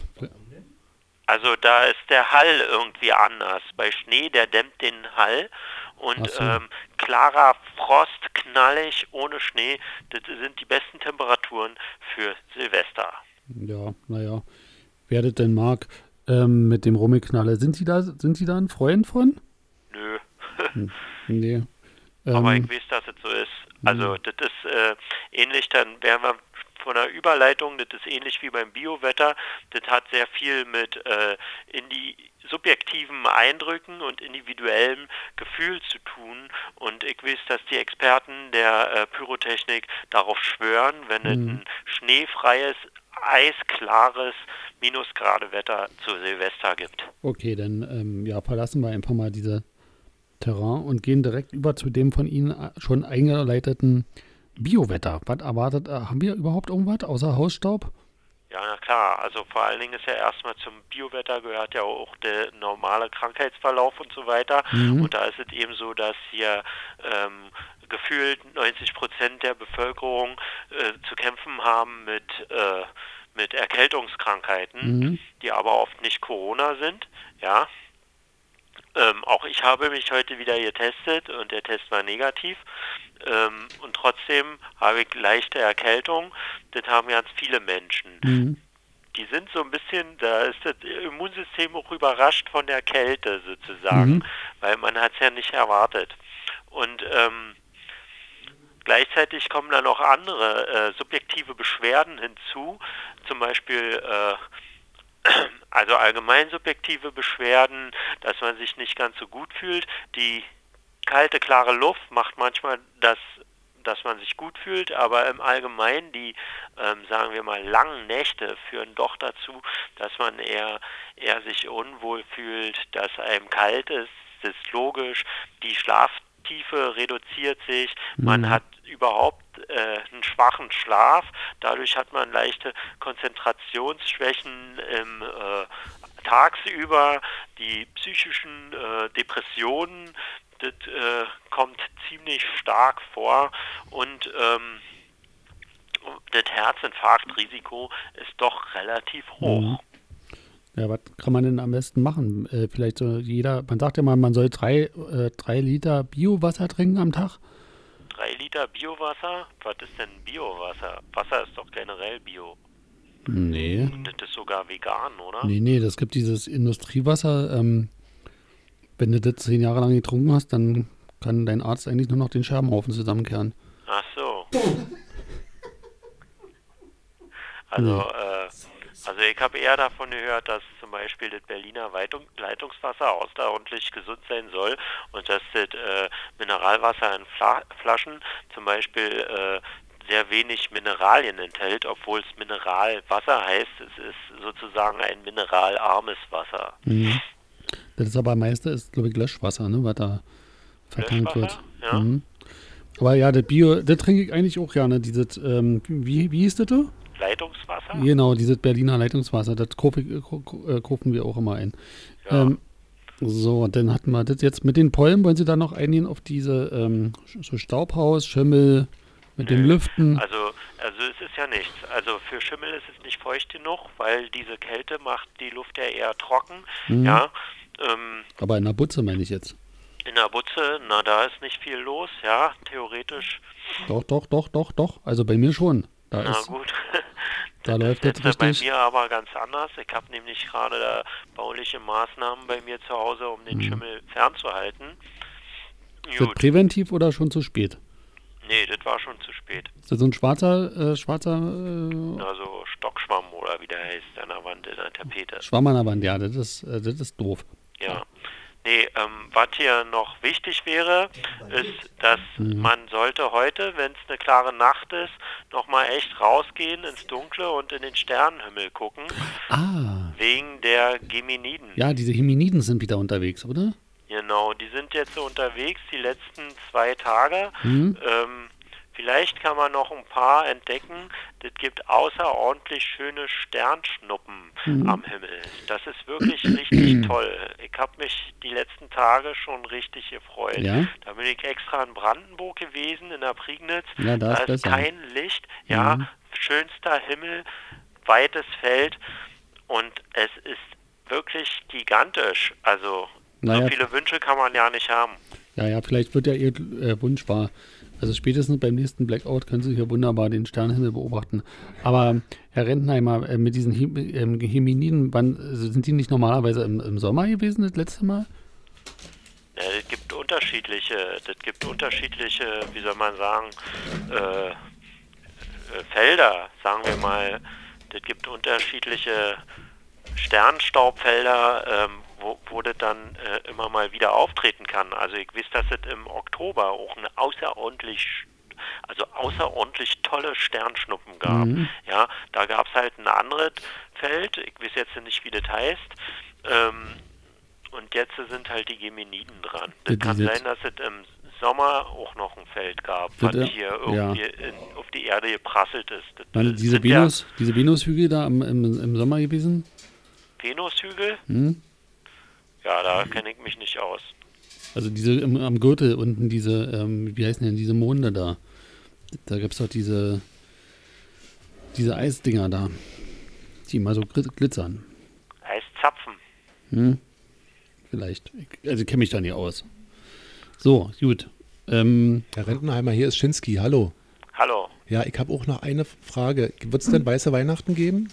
Also da ist der Hall irgendwie anders. Bei Schnee, der dämmt den Hall. Und so. ähm, klarer Frost, knallig, ohne Schnee, das sind die besten Temperaturen für Silvester. ja, naja. Wer das denn mag, ähm, mit dem Rummiknalle. Sind Sie da, sind Sie da ein Freund von? Nö. Nee. Aber Ähm, ich weiß, dass es so ist. Also das ist äh, ähnlich, dann wären wir von der Überleitung, das ist ähnlich wie beim Biowetter. Das hat sehr viel mit äh, in die subjektiven Eindrücken und individuellem Gefühl zu tun. Und ich weiß, dass die Experten der äh, Pyrotechnik darauf schwören, wenn es ein schneefreies, eisklares Minusgrade Wetter zu Silvester gibt. okay, dann ähm, ja, verlassen wir einfach mal diese Terrain und gehen direkt über zu dem von Ihnen äh, schon eingeleiteten Biowetter. Was erwartet, äh, haben wir überhaupt irgendwas außer Hausstaub? Ja, na klar. Also vor allen Dingen ist ja erstmal zum Biowetter gehört ja auch der normale Krankheitsverlauf und so weiter. Mhm. Und da ist es eben so, dass hier ähm, gefühlt 90 Prozent der Bevölkerung äh, zu kämpfen haben mit, äh, mit Erkältungskrankheiten, Mhm. die aber oft nicht Corona sind. Ja. Ähm, auch ich habe mich heute wieder getestet und der Test war negativ. Ähm, und trotzdem habe ich leichte Erkältung. Das haben ganz viele Menschen Mhm. die sind so ein bisschen, da ist das Immunsystem auch überrascht von der Kälte sozusagen, Mhm. weil man hat es ja nicht erwartet. Und ähm, gleichzeitig kommen dann auch andere äh, subjektive Beschwerden hinzu, zum Beispiel äh, also allgemein subjektive Beschwerden, dass man sich nicht ganz so gut fühlt. Die kalte, klare Luft macht manchmal das dass man sich gut fühlt, aber im Allgemeinen die, ähm, sagen wir mal, langen Nächte führen doch dazu, dass man eher, eher sich unwohl fühlt, dass einem kalt ist, das ist logisch, die Schlaftiefe reduziert sich, man Mhm. hat überhaupt äh, einen schwachen Schlaf, dadurch hat man leichte Konzentrationsschwächen im äh, tagsüber, die psychischen äh, Depressionen, das äh, kommt ziemlich stark vor. Und ähm, das Herzinfarktrisiko ist doch relativ hoch. Ja, was kann man denn am besten machen? Äh, vielleicht so jeder, man sagt ja mal, man soll drei, äh, drei Liter Biowasser trinken am Tag. Drei Liter Biowasser? Was ist denn Biowasser? Wasser ist doch generell Bio. Nee. Und das ist sogar vegan, oder? Nee, nee, das gibt dieses Industriewasser. Ähm, wenn du das zehn Jahre lang getrunken hast, dann kann dein Arzt eigentlich nur noch den Scherbenhaufen zusammenkehren. Ach so. Also, äh, also ich habe eher davon gehört, dass zum Beispiel das Berliner Leitungswasser außerordentlich gesund sein soll und dass das äh, Mineralwasser in Fla Flaschen zum Beispiel äh, sehr wenig Mineralien enthält, obwohl es Mineralwasser heißt. Es ist sozusagen ein mineralarmes Wasser. Mhm. Das ist aber am meisten ist, glaube ich, Löschwasser, ne, was da vertankt wird. Ja. Mhm. Aber ja, das Bio, das trinke ich eigentlich auch gerne. Dieses, ähm, wie, wie hieß das? da? Leitungswasser? Genau, dieses Berliner Leitungswasser, das kaufe ich- ko- ko- äh, kaufen wir auch immer ein. Ähm, so, dann hatten wir das jetzt mit den Pollen. Wollen Sie da noch eingehen auf diese ähm, so Staubhaus, Schimmel mit den Lüften? Also, also es ist ja nichts. Also für Schimmel ist es nicht feucht genug, weil diese Kälte macht die Luft ja eher trocken. Mhm. Ja. Ähm, Aber in der Butze meine ich jetzt. in der Butze, na da ist nicht viel los, ja, theoretisch. Doch, doch, doch, doch, doch. Also bei mir schon. Da Na ist, gut. da läuft Jetzt bei richtig. mir aber ganz anders. Ich habe nämlich gerade da bauliche Maßnahmen bei mir zu Hause, um den Mhm. Schimmel fernzuhalten. Ist das präventiv oder schon zu spät? Nee, das war schon zu spät. Ist das so ein schwarzer, äh, schwarzer äh, Also Stockschwamm oder wie der heißt an der Wand in der Tapete. Schwamm an der Wand? Ja, das ist, äh, das ist doof. Ja. Nee, ähm, was hier noch wichtig wäre, ist, dass Mhm. man sollte heute, wenn es eine klare Nacht ist, nochmal echt rausgehen ins Dunkle und in den Sternenhimmel gucken, Ah, wegen der Geminiden. ja, diese Himiniden sind wieder unterwegs, oder? Genau, die sind jetzt so unterwegs die letzten zwei Tage. Mhm. Ähm, vielleicht kann man noch ein paar entdecken. Das gibt außerordentlich schöne Sternschnuppen Mhm. am Himmel. Das ist wirklich richtig toll. Ich habe mich die letzten Tage schon richtig gefreut. Ja? Da bin ich extra in Brandenburg gewesen, in der Prignitz. Ja, da ist besser. kein Licht. Ja, Mhm. schönster Himmel, weites Feld und es ist wirklich gigantisch. Also Naja. so viele Wünsche kann man ja nicht haben. Ja, ja, vielleicht wird ja Ihr äh, Wunsch wahr. Also spätestens beim nächsten Blackout können Sie hier wunderbar den Sternenhimmel beobachten. Aber Herr Rentenheimer, äh, mit diesen Him ähm, Himiniden, wann äh, sind die nicht normalerweise im, im Sommer gewesen, das letzte Mal? Ja, es gibt unterschiedliche, das gibt unterschiedliche, wie soll man sagen, äh, äh, Felder, sagen wir mal. Das gibt unterschiedliche Sternstaubfelder, ähm, wo, wo das dann äh, immer mal wieder auftreten kann. Also ich weiß, dass es im Oktober auch eine außerordentlich also außerordentlich tolle Sternschnuppen gab. Mhm. Ja, da gab es halt ein anderes Feld, ich weiß jetzt nicht, wie das heißt. Ähm, und jetzt sind halt die Gemeniden dran. Ja, Das kann sein, dass es im Sommer auch noch ein Feld gab, Das, was hier ja. irgendwie in, auf die Erde geprasselt ist. Das sind diese ja Venus, diese Venushügel da im, im, im Sommer gewesen? Venushügel? Hm? Ja, da kenne ich mich nicht aus. Also diese im, am Gürtel unten diese, ähm, wie heißen denn diese Monde da? Da gibt es doch diese, diese Eisdinger da, die immer so gl- glitzern. Eiszapfen. Hm? Vielleicht. Ich, also ich kenne mich da nicht aus. So, gut. Ähm, Herr Rentenheimer, hier ist Schinski. Hallo. Hallo. Ja, ich habe auch noch eine Frage. Wird es denn weiße Weihnachten geben?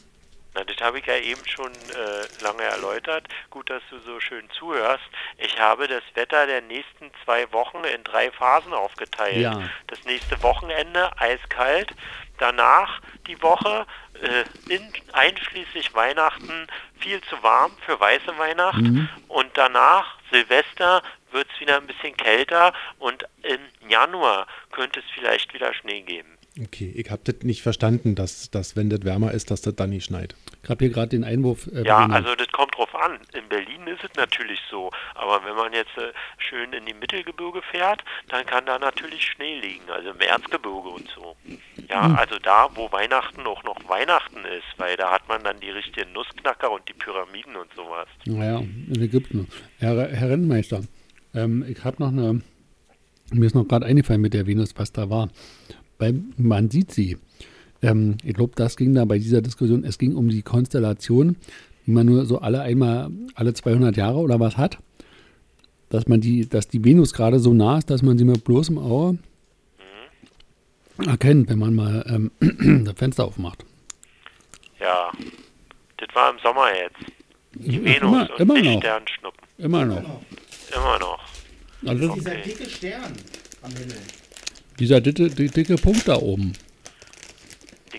Na, das habe ich ja eben schon äh, lange erläutert. Gut, dass du so schön zuhörst. Ich habe das Wetter der nächsten zwei Wochen in drei Phasen aufgeteilt. Ja. Das nächste Wochenende eiskalt, danach die Woche äh, in, einschließlich Weihnachten viel zu warm für weiße Weihnachten und danach Silvester wird es wieder ein bisschen kälter und im Januar könnte es vielleicht wieder Schnee geben. Okay, ich habe das nicht verstanden, dass, dass wenn das wärmer ist, dass das dann nicht schneit. Ich habe hier gerade den Einwurf. Äh, Ja, also das kommt drauf an. In Berlin ist es natürlich so. Aber wenn man jetzt äh, schön in die Mittelgebirge fährt, dann kann da natürlich Schnee liegen. Also im Erzgebirge und so. Ja, Hm. also da, wo Weihnachten auch noch Weihnachten ist, weil da hat man dann die richtigen Nussknacker und die Pyramiden und sowas. Naja, in Ägypten. Herr, Herr Rentmeister, ähm, ich habe noch eine, mir ist noch gerade eingefallen mit der Venus, was da war. Weil man sieht sie. Ähm, ich glaube, das ging da bei dieser Diskussion, es ging um die Konstellation, die man nur so alle einmal, alle 200 Jahre oder was hat. Dass man die, dass die Venus gerade so nah ist, dass man sie mit bloßem Auge erkennt, wenn man mal ähm, das Fenster aufmacht. Ja, das war im Sommer jetzt. Die Ja, Venus immer- und immer nicht noch. Sternschnuppen. Immer noch. Immer noch. Also Okay. dicke Stern am Himmel. dieser dicke, dicke Punkt da oben.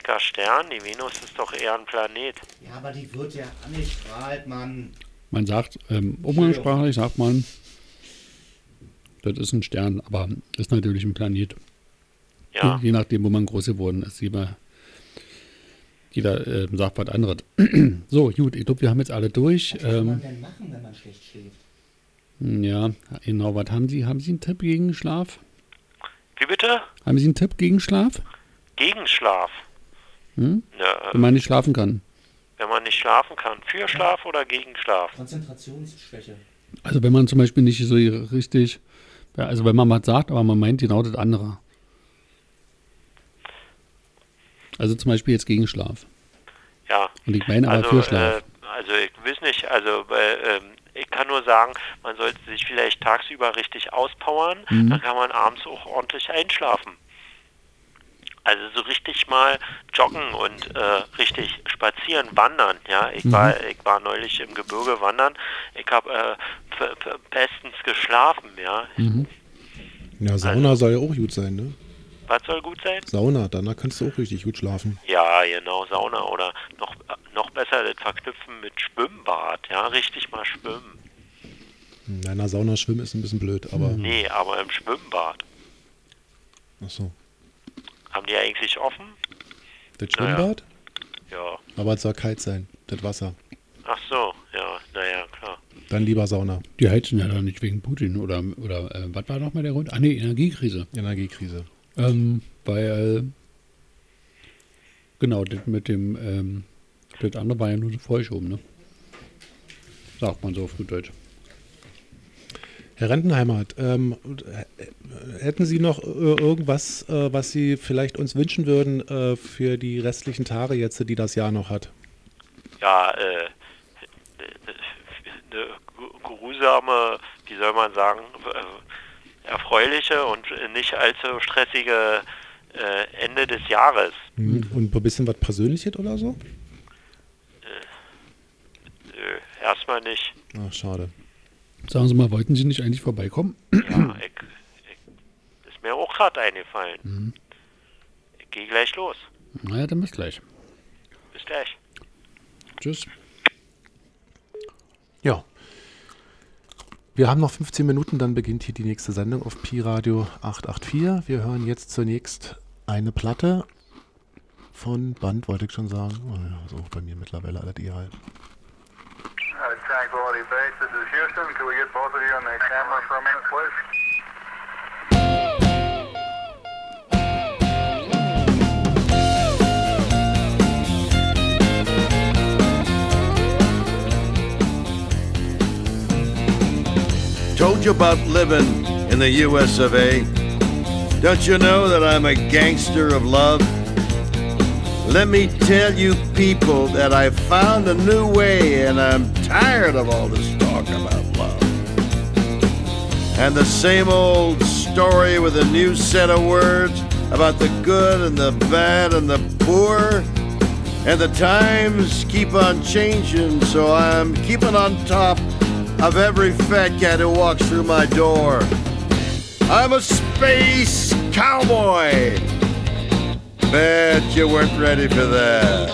Dicker Stern, die Venus ist doch eher ein Planet. Ja, aber die wird ja angestrahlt, Mann. Man sagt, ähm, umgangssprachlich sagt man, das ist ein Stern, aber ist natürlich ein Planet. Ja. Je nachdem, wo man groß geworden ist. Jeder, jeder äh, sagt was anderes. so, gut, ich glaube, wir haben jetzt alle durch. Was kann man Ähm, denn machen, wenn man schlecht schläft? ja, genau, was haben Sie? Haben Sie einen Tipp gegen Schlaf? Wie bitte? Haben Sie einen Tipp gegen Schlaf? Gegenschlaf. Hm? Ja, Wenn man nicht schlafen kann. wenn man nicht schlafen kann. Für Schlaf oder gegen Schlaf? Konzentrationsschwäche. Also wenn man zum Beispiel nicht so richtig, also wenn man was sagt, aber man meint genau das andere. Also zum Beispiel jetzt gegen Schlaf. Ja. Und ich meine aber Also, für Schlaf. äh, also ich weiß nicht, also äh, ähm, ich kann nur sagen, man sollte sich vielleicht tagsüber richtig auspowern, Mhm. dann kann man abends auch ordentlich einschlafen. Also so richtig mal joggen und äh, richtig spazieren, wandern. Ja, ich Mhm. war ich war neulich im Gebirge wandern. Ich habe äh, bestens geschlafen. Ja, Mhm. Ja, Sauna soll ja auch gut sein, ne? was soll gut sein? Sauna, danach kannst du auch richtig gut schlafen. Ja, genau, Sauna oder noch, noch besser das verknüpfen mit Schwimmbad, ja, richtig mal schwimmen. In einer Sauna schwimmen ist ein bisschen blöd, aber. Nee, aber im Schwimmbad. Ach so. Haben die eigentlich offen? Das Naja. Schwimmbad? Ja. Aber es soll kalt sein, das Wasser. Ach so, ja, naja, klar. Dann lieber Sauna. Die heizen ja da nicht wegen Putin oder, oder äh, was war nochmal der Grund? Ah nee, Energiekrise. Energiekrise. Ähm, weil, genau, das mit dem, ähm, das andere war ja nur so Vollschoben, ne? Sagt man so auf gut Deutsch. Herr Rentenheimer, ähm, äh, hätten Sie noch äh, irgendwas, äh, was Sie vielleicht uns wünschen würden äh, für die restlichen Tage jetzt, die das Jahr noch hat? Ja, äh, eine geruhsame, wie soll man sagen, äh, erfreuliche und nicht allzu stressige Ende des Jahres. Hm. Und ein bisschen was Persönliches oder so? Erstmal nicht. Ach, schade. Sagen Sie mal, wollten Sie nicht eigentlich vorbeikommen? Ja, ich, ich, ist mir auch gerade eingefallen. Ich gehe gleich los. Naja, dann bis gleich. Bis gleich. Tschüss. Ja. Wir haben noch 15 Minuten, dann beginnt hier die nächste Sendung auf Pi Radio 884. Wir hören jetzt zunächst eine Platte von Band, wollte ich schon sagen. Oh ja, so bei mir mittlerweile alles egal. Uh, Tranquility Base, this is Houston. Could we get both of you on the camera for a minute, please? Told you about living in the US of A. Don't you know that I'm a gangster of love? Let me tell you, people, that I found a new way and I'm tired of all this talk about love. And the same old story with a new set of words about the good and the bad and the poor. And the times keep on changing, so I'm keeping on top of every fat cat who walks through my door. I'm a space cowboy. Bet you weren't ready for that.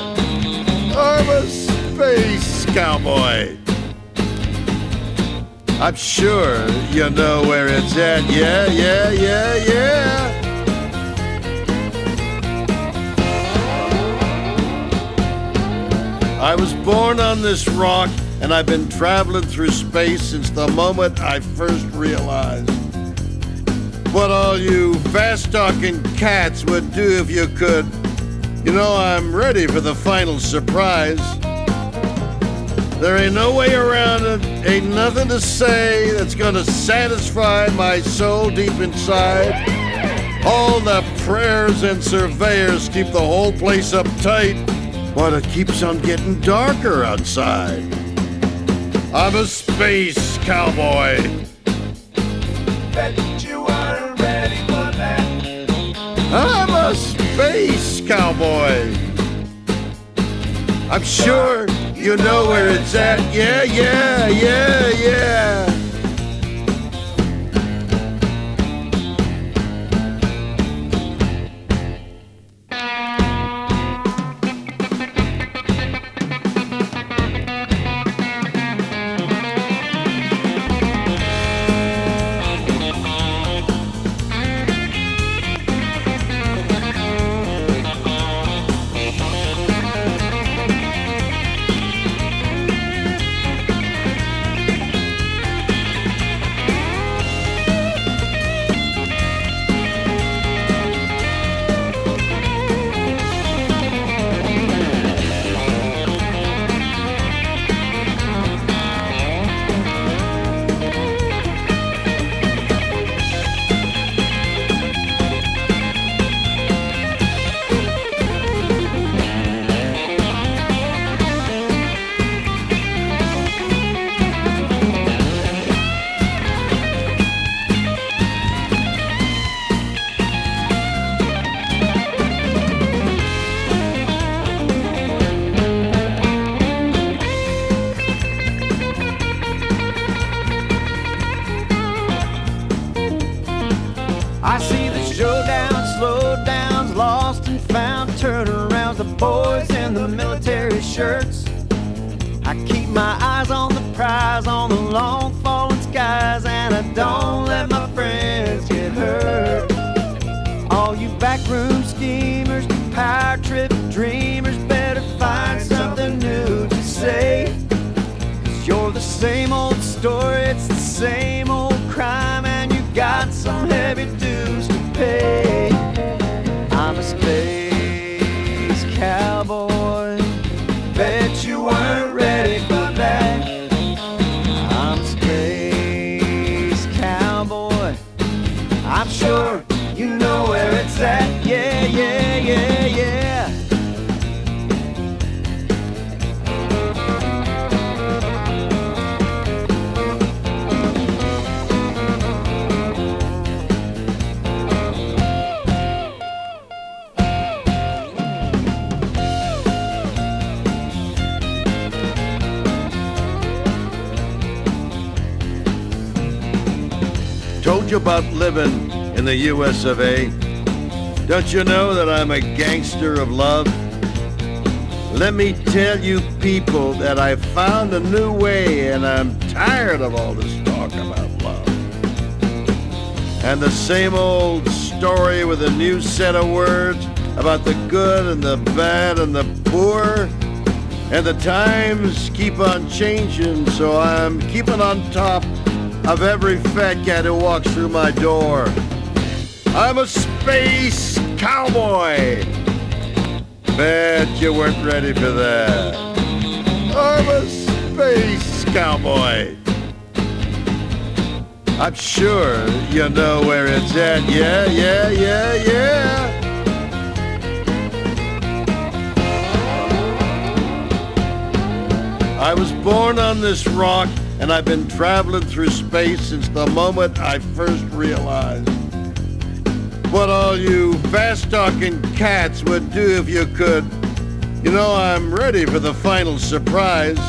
I'm a space cowboy. I'm sure you know where it's at. Yeah, yeah, yeah, yeah. I was born on this rock, and I've been traveling through space since the moment I first realized what all you fast talking cats would do if you could. You know, I'm ready for the final surprise. There ain't no way around it, ain't nothing to say that's gonna satisfy my soul deep inside. All the prayers and surveyors keep the whole place uptight, but it keeps on getting darker outside. I'm a space cowboy. Space cowboy. I'm sure you know where it's at. Yeah, yeah, yeah, yeah. You about living in the US of A. Don't you know that I'm a gangster of love? Let me tell you, people, that I found a new way and I'm tired of all this talk about love. And the same old story with a new set of words about the good and the bad and the poor. And the times keep on changing, so I'm keeping on top of every fat cat who walks through my door. I'm a space cowboy. Bet you weren't ready for that. I'm a space cowboy. I'm sure you know where it's at. Yeah, yeah, yeah, yeah. I was born on this rock, and I've been traveling through space since the moment I first realized what all you fast-talking cats would do if you could. You know, I'm ready for the final surprise.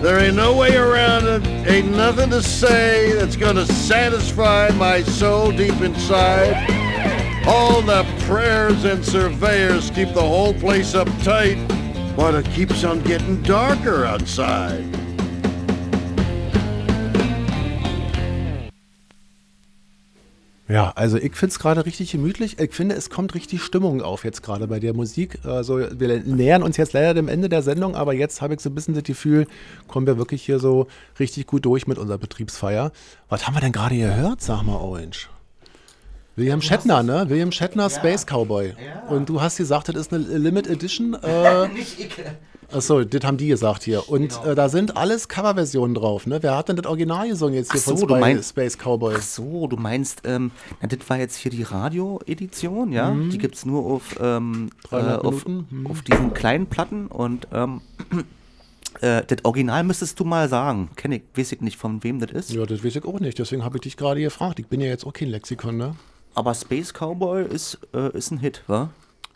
There ain't no way around it. Ain't nothing to say that's gonna satisfy my soul deep inside. All the prayers and surveyors keep the whole place uptight, but it keeps on getting darker outside. Ja, also ich finde es gerade richtig gemütlich. Ich finde, es kommt richtig Stimmung auf jetzt gerade bei der Musik. Also wir nähern uns jetzt leider dem Ende der Sendung, aber jetzt habe ich so ein bisschen das Gefühl, kommen wir wirklich hier so richtig gut durch mit unserer Betriebsfeier. Was haben wir denn gerade gehört, sag mal, Orange? William Shatner, ne? William Shatner, Space Cowboy. Und du hast gesagt, das ist eine Limit Edition. Äh, Nicht ich. Achso, das haben die gesagt hier. Und äh, da sind alles Coverversionen drauf, ne? Wer hat denn das Original gesungen jetzt hier so, von Spy- meinst- Space Cowboy? Ach so, du meinst, ähm, na, das war jetzt hier die Radio-Edition, ja? Mhm. Die gibt es nur auf, ähm, äh, 300 auf, mhm. auf diesen kleinen Platten und ähm, äh, das Original müsstest du mal sagen. Kenn ich, weiß ich nicht, von wem das ist. Ja, das weiß ich auch nicht. Deswegen habe ich dich gerade gefragt. Ich bin ja jetzt auch kein Lexikon, ne? Aber Space Cowboy ist, äh, ist ein Hit, wa?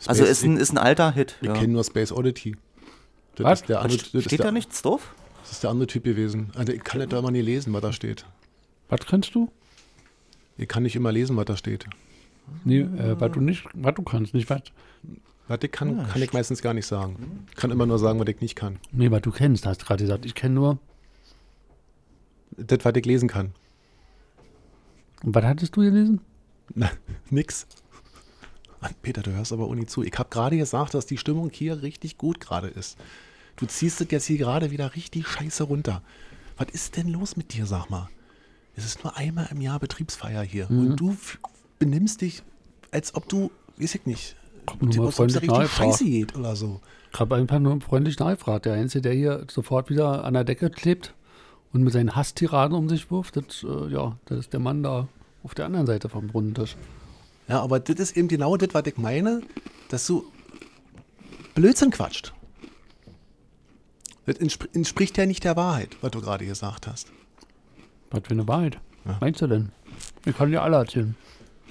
also Space- ist ein, ist ein alter Hit. Ich ja. kenne nur Space Oddity. Das Was? Ist der andere, das ist Steht der, da nichts drauf? Das ist der andere Typ gewesen. Also ich kann da immer nie lesen, was da steht. Was kannst du? Ich kann nicht immer lesen, was da steht. Nee, äh, was du nicht, was du kannst, nicht was. Was ich kann, Ja, kann ich meistens gar nicht sagen. Ich kann immer nur sagen, was ich nicht kann. Nee, was du kennst, hast gerade gesagt. Ich kenne nur. Das, was ich lesen kann. Und was hattest du gelesen? Na, nix. Mann, Peter, du hörst aber nicht zu. Ich habe gerade gesagt, dass die Stimmung hier richtig gut gerade ist. Du ziehst es jetzt hier gerade wieder richtig scheiße runter. Was ist denn los mit dir, sag mal? Es ist nur einmal im Jahr Betriebsfeier hier. Mhm. Und du benimmst dich, als ob du, weiß ich nicht, nur mal freundlich scheiße geht oder so. Ich habe einfach nur freundlich nachgefragt. Der Einzige, der hier sofort wieder an der Decke klebt und mit seinen Hasstiraden um sich wirft, das, äh, ja, das ist der Mann da auf der anderen Seite vom Brunnentisch. Ja, aber das ist eben genau das, was ich meine, dass du Blödsinn quatscht. Das entspr entspricht ja nicht der Wahrheit, was du gerade gesagt hast. Was für eine Wahrheit. Meinst du denn? Ich kann dir alle erzählen.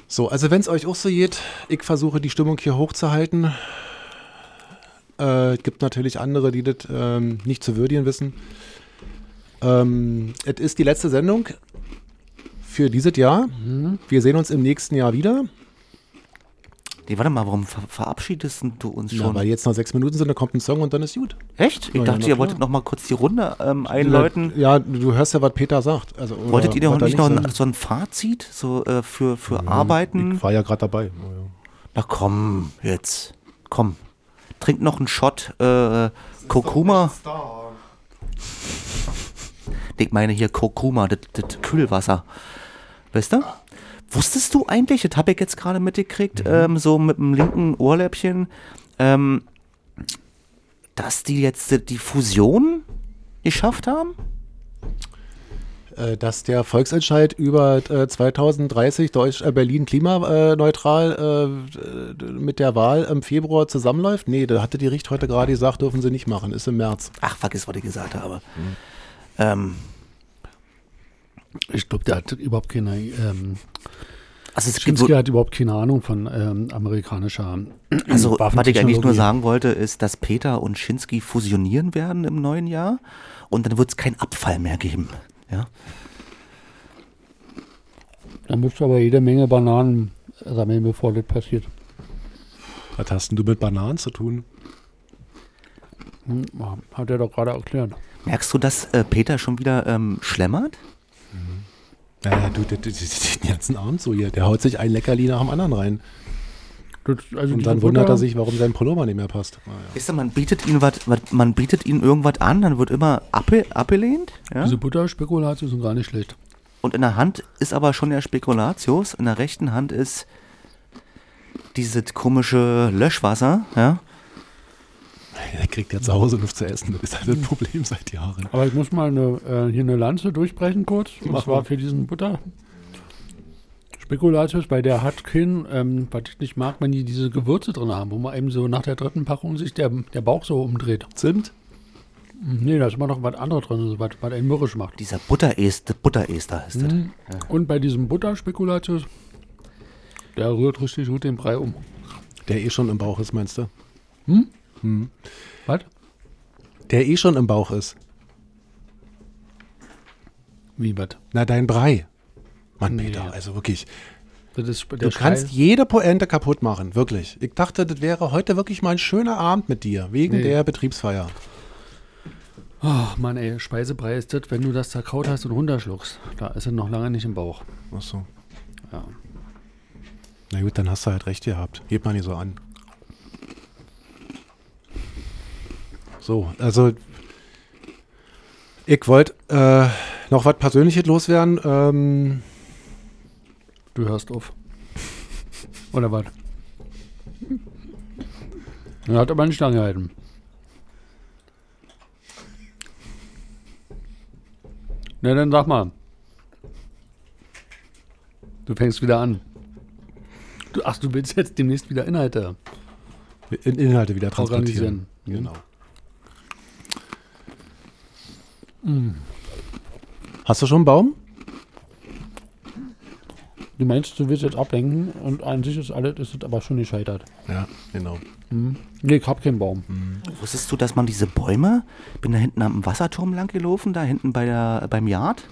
So, also wenn es euch auch so geht, ich versuche die Stimmung hier hochzuhalten. Äh, es gibt natürlich andere, die das ähm, nicht zu würdigen wissen. Ähm, es ist die letzte Sendung für dieses Jahr. Wir sehen uns im nächsten Jahr wieder. Nee, warte mal, warum ver verabschiedest du uns Ja, schon? weil jetzt noch sechs Minuten sind, dann kommt ein Song und dann ist gut. Echt? Ich Ja, ja, dachte, na ihr wolltet noch mal kurz die Runde ähm, einläuten. Ja, du hörst ja, was Peter sagt. Also, Wolltet ihr noch nicht noch ein, so ein Fazit so äh, für, für Arbeiten? Ich war ja gerade dabei. Na komm, jetzt. Komm. Trink noch einen Shot äh, Kurkuma. Ich meine hier Kurkuma, das, das Kühlwasser. Weißt du? Wusstest du eigentlich, das habe ich jetzt gerade mitgekriegt, ähm, so mit dem linken Ohrläppchen, ähm, dass die jetzt die Fusion geschafft haben? Äh, dass der Volksentscheid über äh, 2030 Deutsch, äh, Berlin klimaneutral äh, äh, mit der Wahl im Februar zusammenläuft? Nee, da hatte die Richt heute gerade gesagt, dürfen sie nicht machen, ist im März. Ach, vergiss, was ich gesagt habe. Ähm, Ich glaube, der hat überhaupt keine. Ähm, also es gibt so- hat überhaupt keine Ahnung von ähm, amerikanischer. Also, was ich eigentlich nur sagen wollte, ist, dass Peter und Schinsky fusionieren werden im neuen Jahr und dann wird es keinen Abfall mehr geben. Ja? Da musst du aber jede Menge Bananen sammeln, bevor das passiert. Was hast denn du mit Bananen zu tun? Hm, Hat er doch gerade erklärt. Merkst du, dass äh, Peter schon wieder ähm, schlemmert? Äh, du, den ganzen Abend so hier. Der haut sich ein Leckerli nach dem anderen rein. Das, also Und dann wundert Butter- er sich, warum sein Pullover nicht mehr passt. Naja. Weißt du, man bietet ihnen was, man bietet ihnen irgendwas an, dann wird immer abbe abgelehnt. Ja? Diese Butterspekulatius sind gar nicht schlecht. Und in der Hand ist aber schon der Spekulatius, in der rechten Hand ist dieses komische Löschwasser, ja. Er kriegt ja zu Hause nichts zu essen. Das ist halt das Problem seit Jahren. Aber ich muss mal eine, äh, hier eine Lanze durchbrechen kurz. Und Mach zwar mal. für diesen Butter. Spekulatius, weil der hat kein, ähm, was ich nicht mag, wenn die diese Gewürze drin haben, wo man eben so nach der dritten Packung sich der, der Bauch so umdreht. Zimt? Nee, da ist immer noch was anderes drin, was, was einen mürrisch macht. Dieser Butterester, Butterester ist das. Mhm. Und bei diesem Butterspekulatius, der rührt richtig gut den Brei um. Der eh schon im Bauch ist, meinst du? Hm? Hm. Was? Der eh schon im Bauch ist. Wie was? Na, dein Brei. Mann, Nee. Peter, also wirklich. Du kannst Scheiß- jede Pointe kaputt machen, wirklich. Ich dachte, das wäre heute wirklich mal ein schöner Abend mit dir, wegen Nee. der Betriebsfeier. Ach Mann, ey, Speisebrei ist das, wenn du das zerkaut hast und runterschluckst. Da ist er noch lange nicht im Bauch. Ach so. Ja. Na gut, dann hast du halt recht gehabt. Hebt mal nicht so an. So, also ich wollte äh, noch was Persönliches loswerden. Ähm, Du hörst auf. Oder was? Er hat aber nicht lange gehalten. Na, dann sag mal. Du fängst wieder an. Du, ach, du willst jetzt demnächst wieder Inhalte. In Inhalte wieder transportieren. Genau. Hast du schon einen Baum? Du meinst, du willst jetzt ablenken und an sich ist alles, ist es aber schon gescheitert. Ja, genau. Mhm. Nee, ich hab keinen Baum. Wusstest du, dass man diese Bäume, bin da hinten am Wasserturm lang gelaufen, da hinten bei der, beim Yard,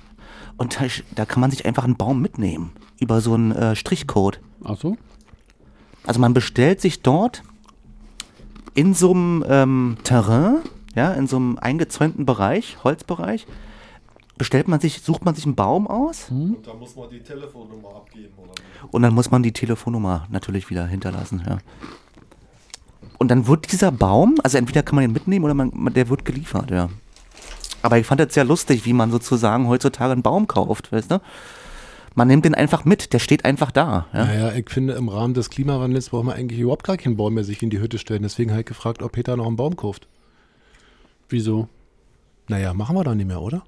und da, da kann man sich einfach einen Baum mitnehmen, über so einen äh, Strichcode. Ach so? Also man bestellt sich dort in so einem ähm, Terrain, ja, in so einem eingezäunten Bereich, Holzbereich, bestellt man sich, sucht man sich einen Baum aus Und da muss man die Telefonnummer abgeben, oder? wie? und dann muss man die Telefonnummer natürlich wieder hinterlassen, ja. Und dann wird dieser Baum, also entweder kann man ihn mitnehmen oder man- der wird geliefert, ja. Aber ich fand das sehr lustig, wie man sozusagen heutzutage einen Baum kauft, weißt du? Man nimmt den einfach mit, der steht einfach da. Ja? Naja, ich finde, im Rahmen des Klimawandels braucht man eigentlich überhaupt gar keinen Baum mehr sich in die Hütte stellen. Deswegen habe ich gefragt, ob Peter noch einen Baum kauft. Wieso? Naja, machen wir doch nicht mehr, oder?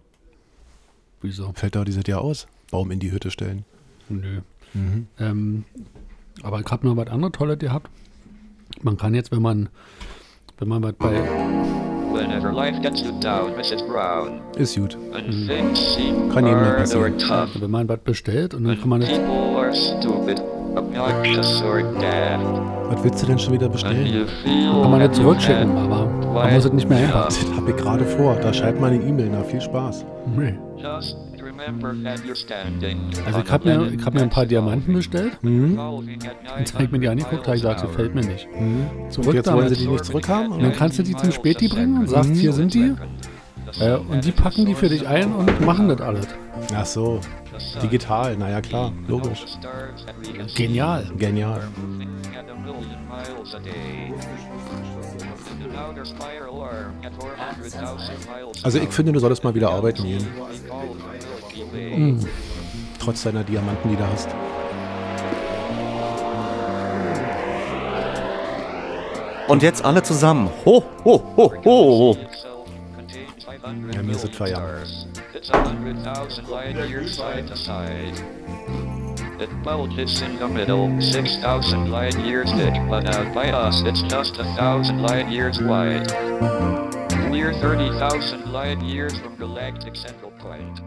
Wieso? Fällt da dieses Jahr aus. Baum in die Hütte stellen. Nö. Mhm. Ähm, aber ich habe noch was anderes Tolles gehabt. Man kann jetzt, wenn man, wenn man was bei, Whenever life gets you down, Mrs. Brown, Ist gut. seem Kann jedem or passieren. wenn man was bestellt und dann kann man das, Was willst du denn schon wieder and bestellen? you feel kann man you zurückschicken, aber man muss es nicht mehr einpacken. Das habe ich gerade vor. Da schreibt man eine E-Mail. Na, viel Spaß. Nee. just remember that you're standing Also ich habe a mir, ich hab mir ein paar Diamanten bestellt. Mhm. Und habe ich mir die angeguckt, habe ich gesagt, gefällt mir nicht. Mhm. Zurück Und jetzt wollen sie die nicht zurückhaben? Und dann kannst du die zum Späti bringen und sagst, hier sind die. Äh, und die packen die für dich ein und machen das alles. Ach so. Digital. Naja, klar. Logisch. Genial. Genial. at a million miles a day. In an outer spiral arm at 400,000 miles Also ich finde, du solltest mal wieder arbeiten gehen. Mhm. Trotz deiner Diamanten, die du hast. Und jetzt alle zusammen. Ho, ho, ho, ho. Ja, mir sind Feierabend. It's a hundred thousand light years side to side. It bulges in the middle, six thousand light years thick, but out by us it's just a thousand light years wide. We're thirty thousand light years from galactic central point.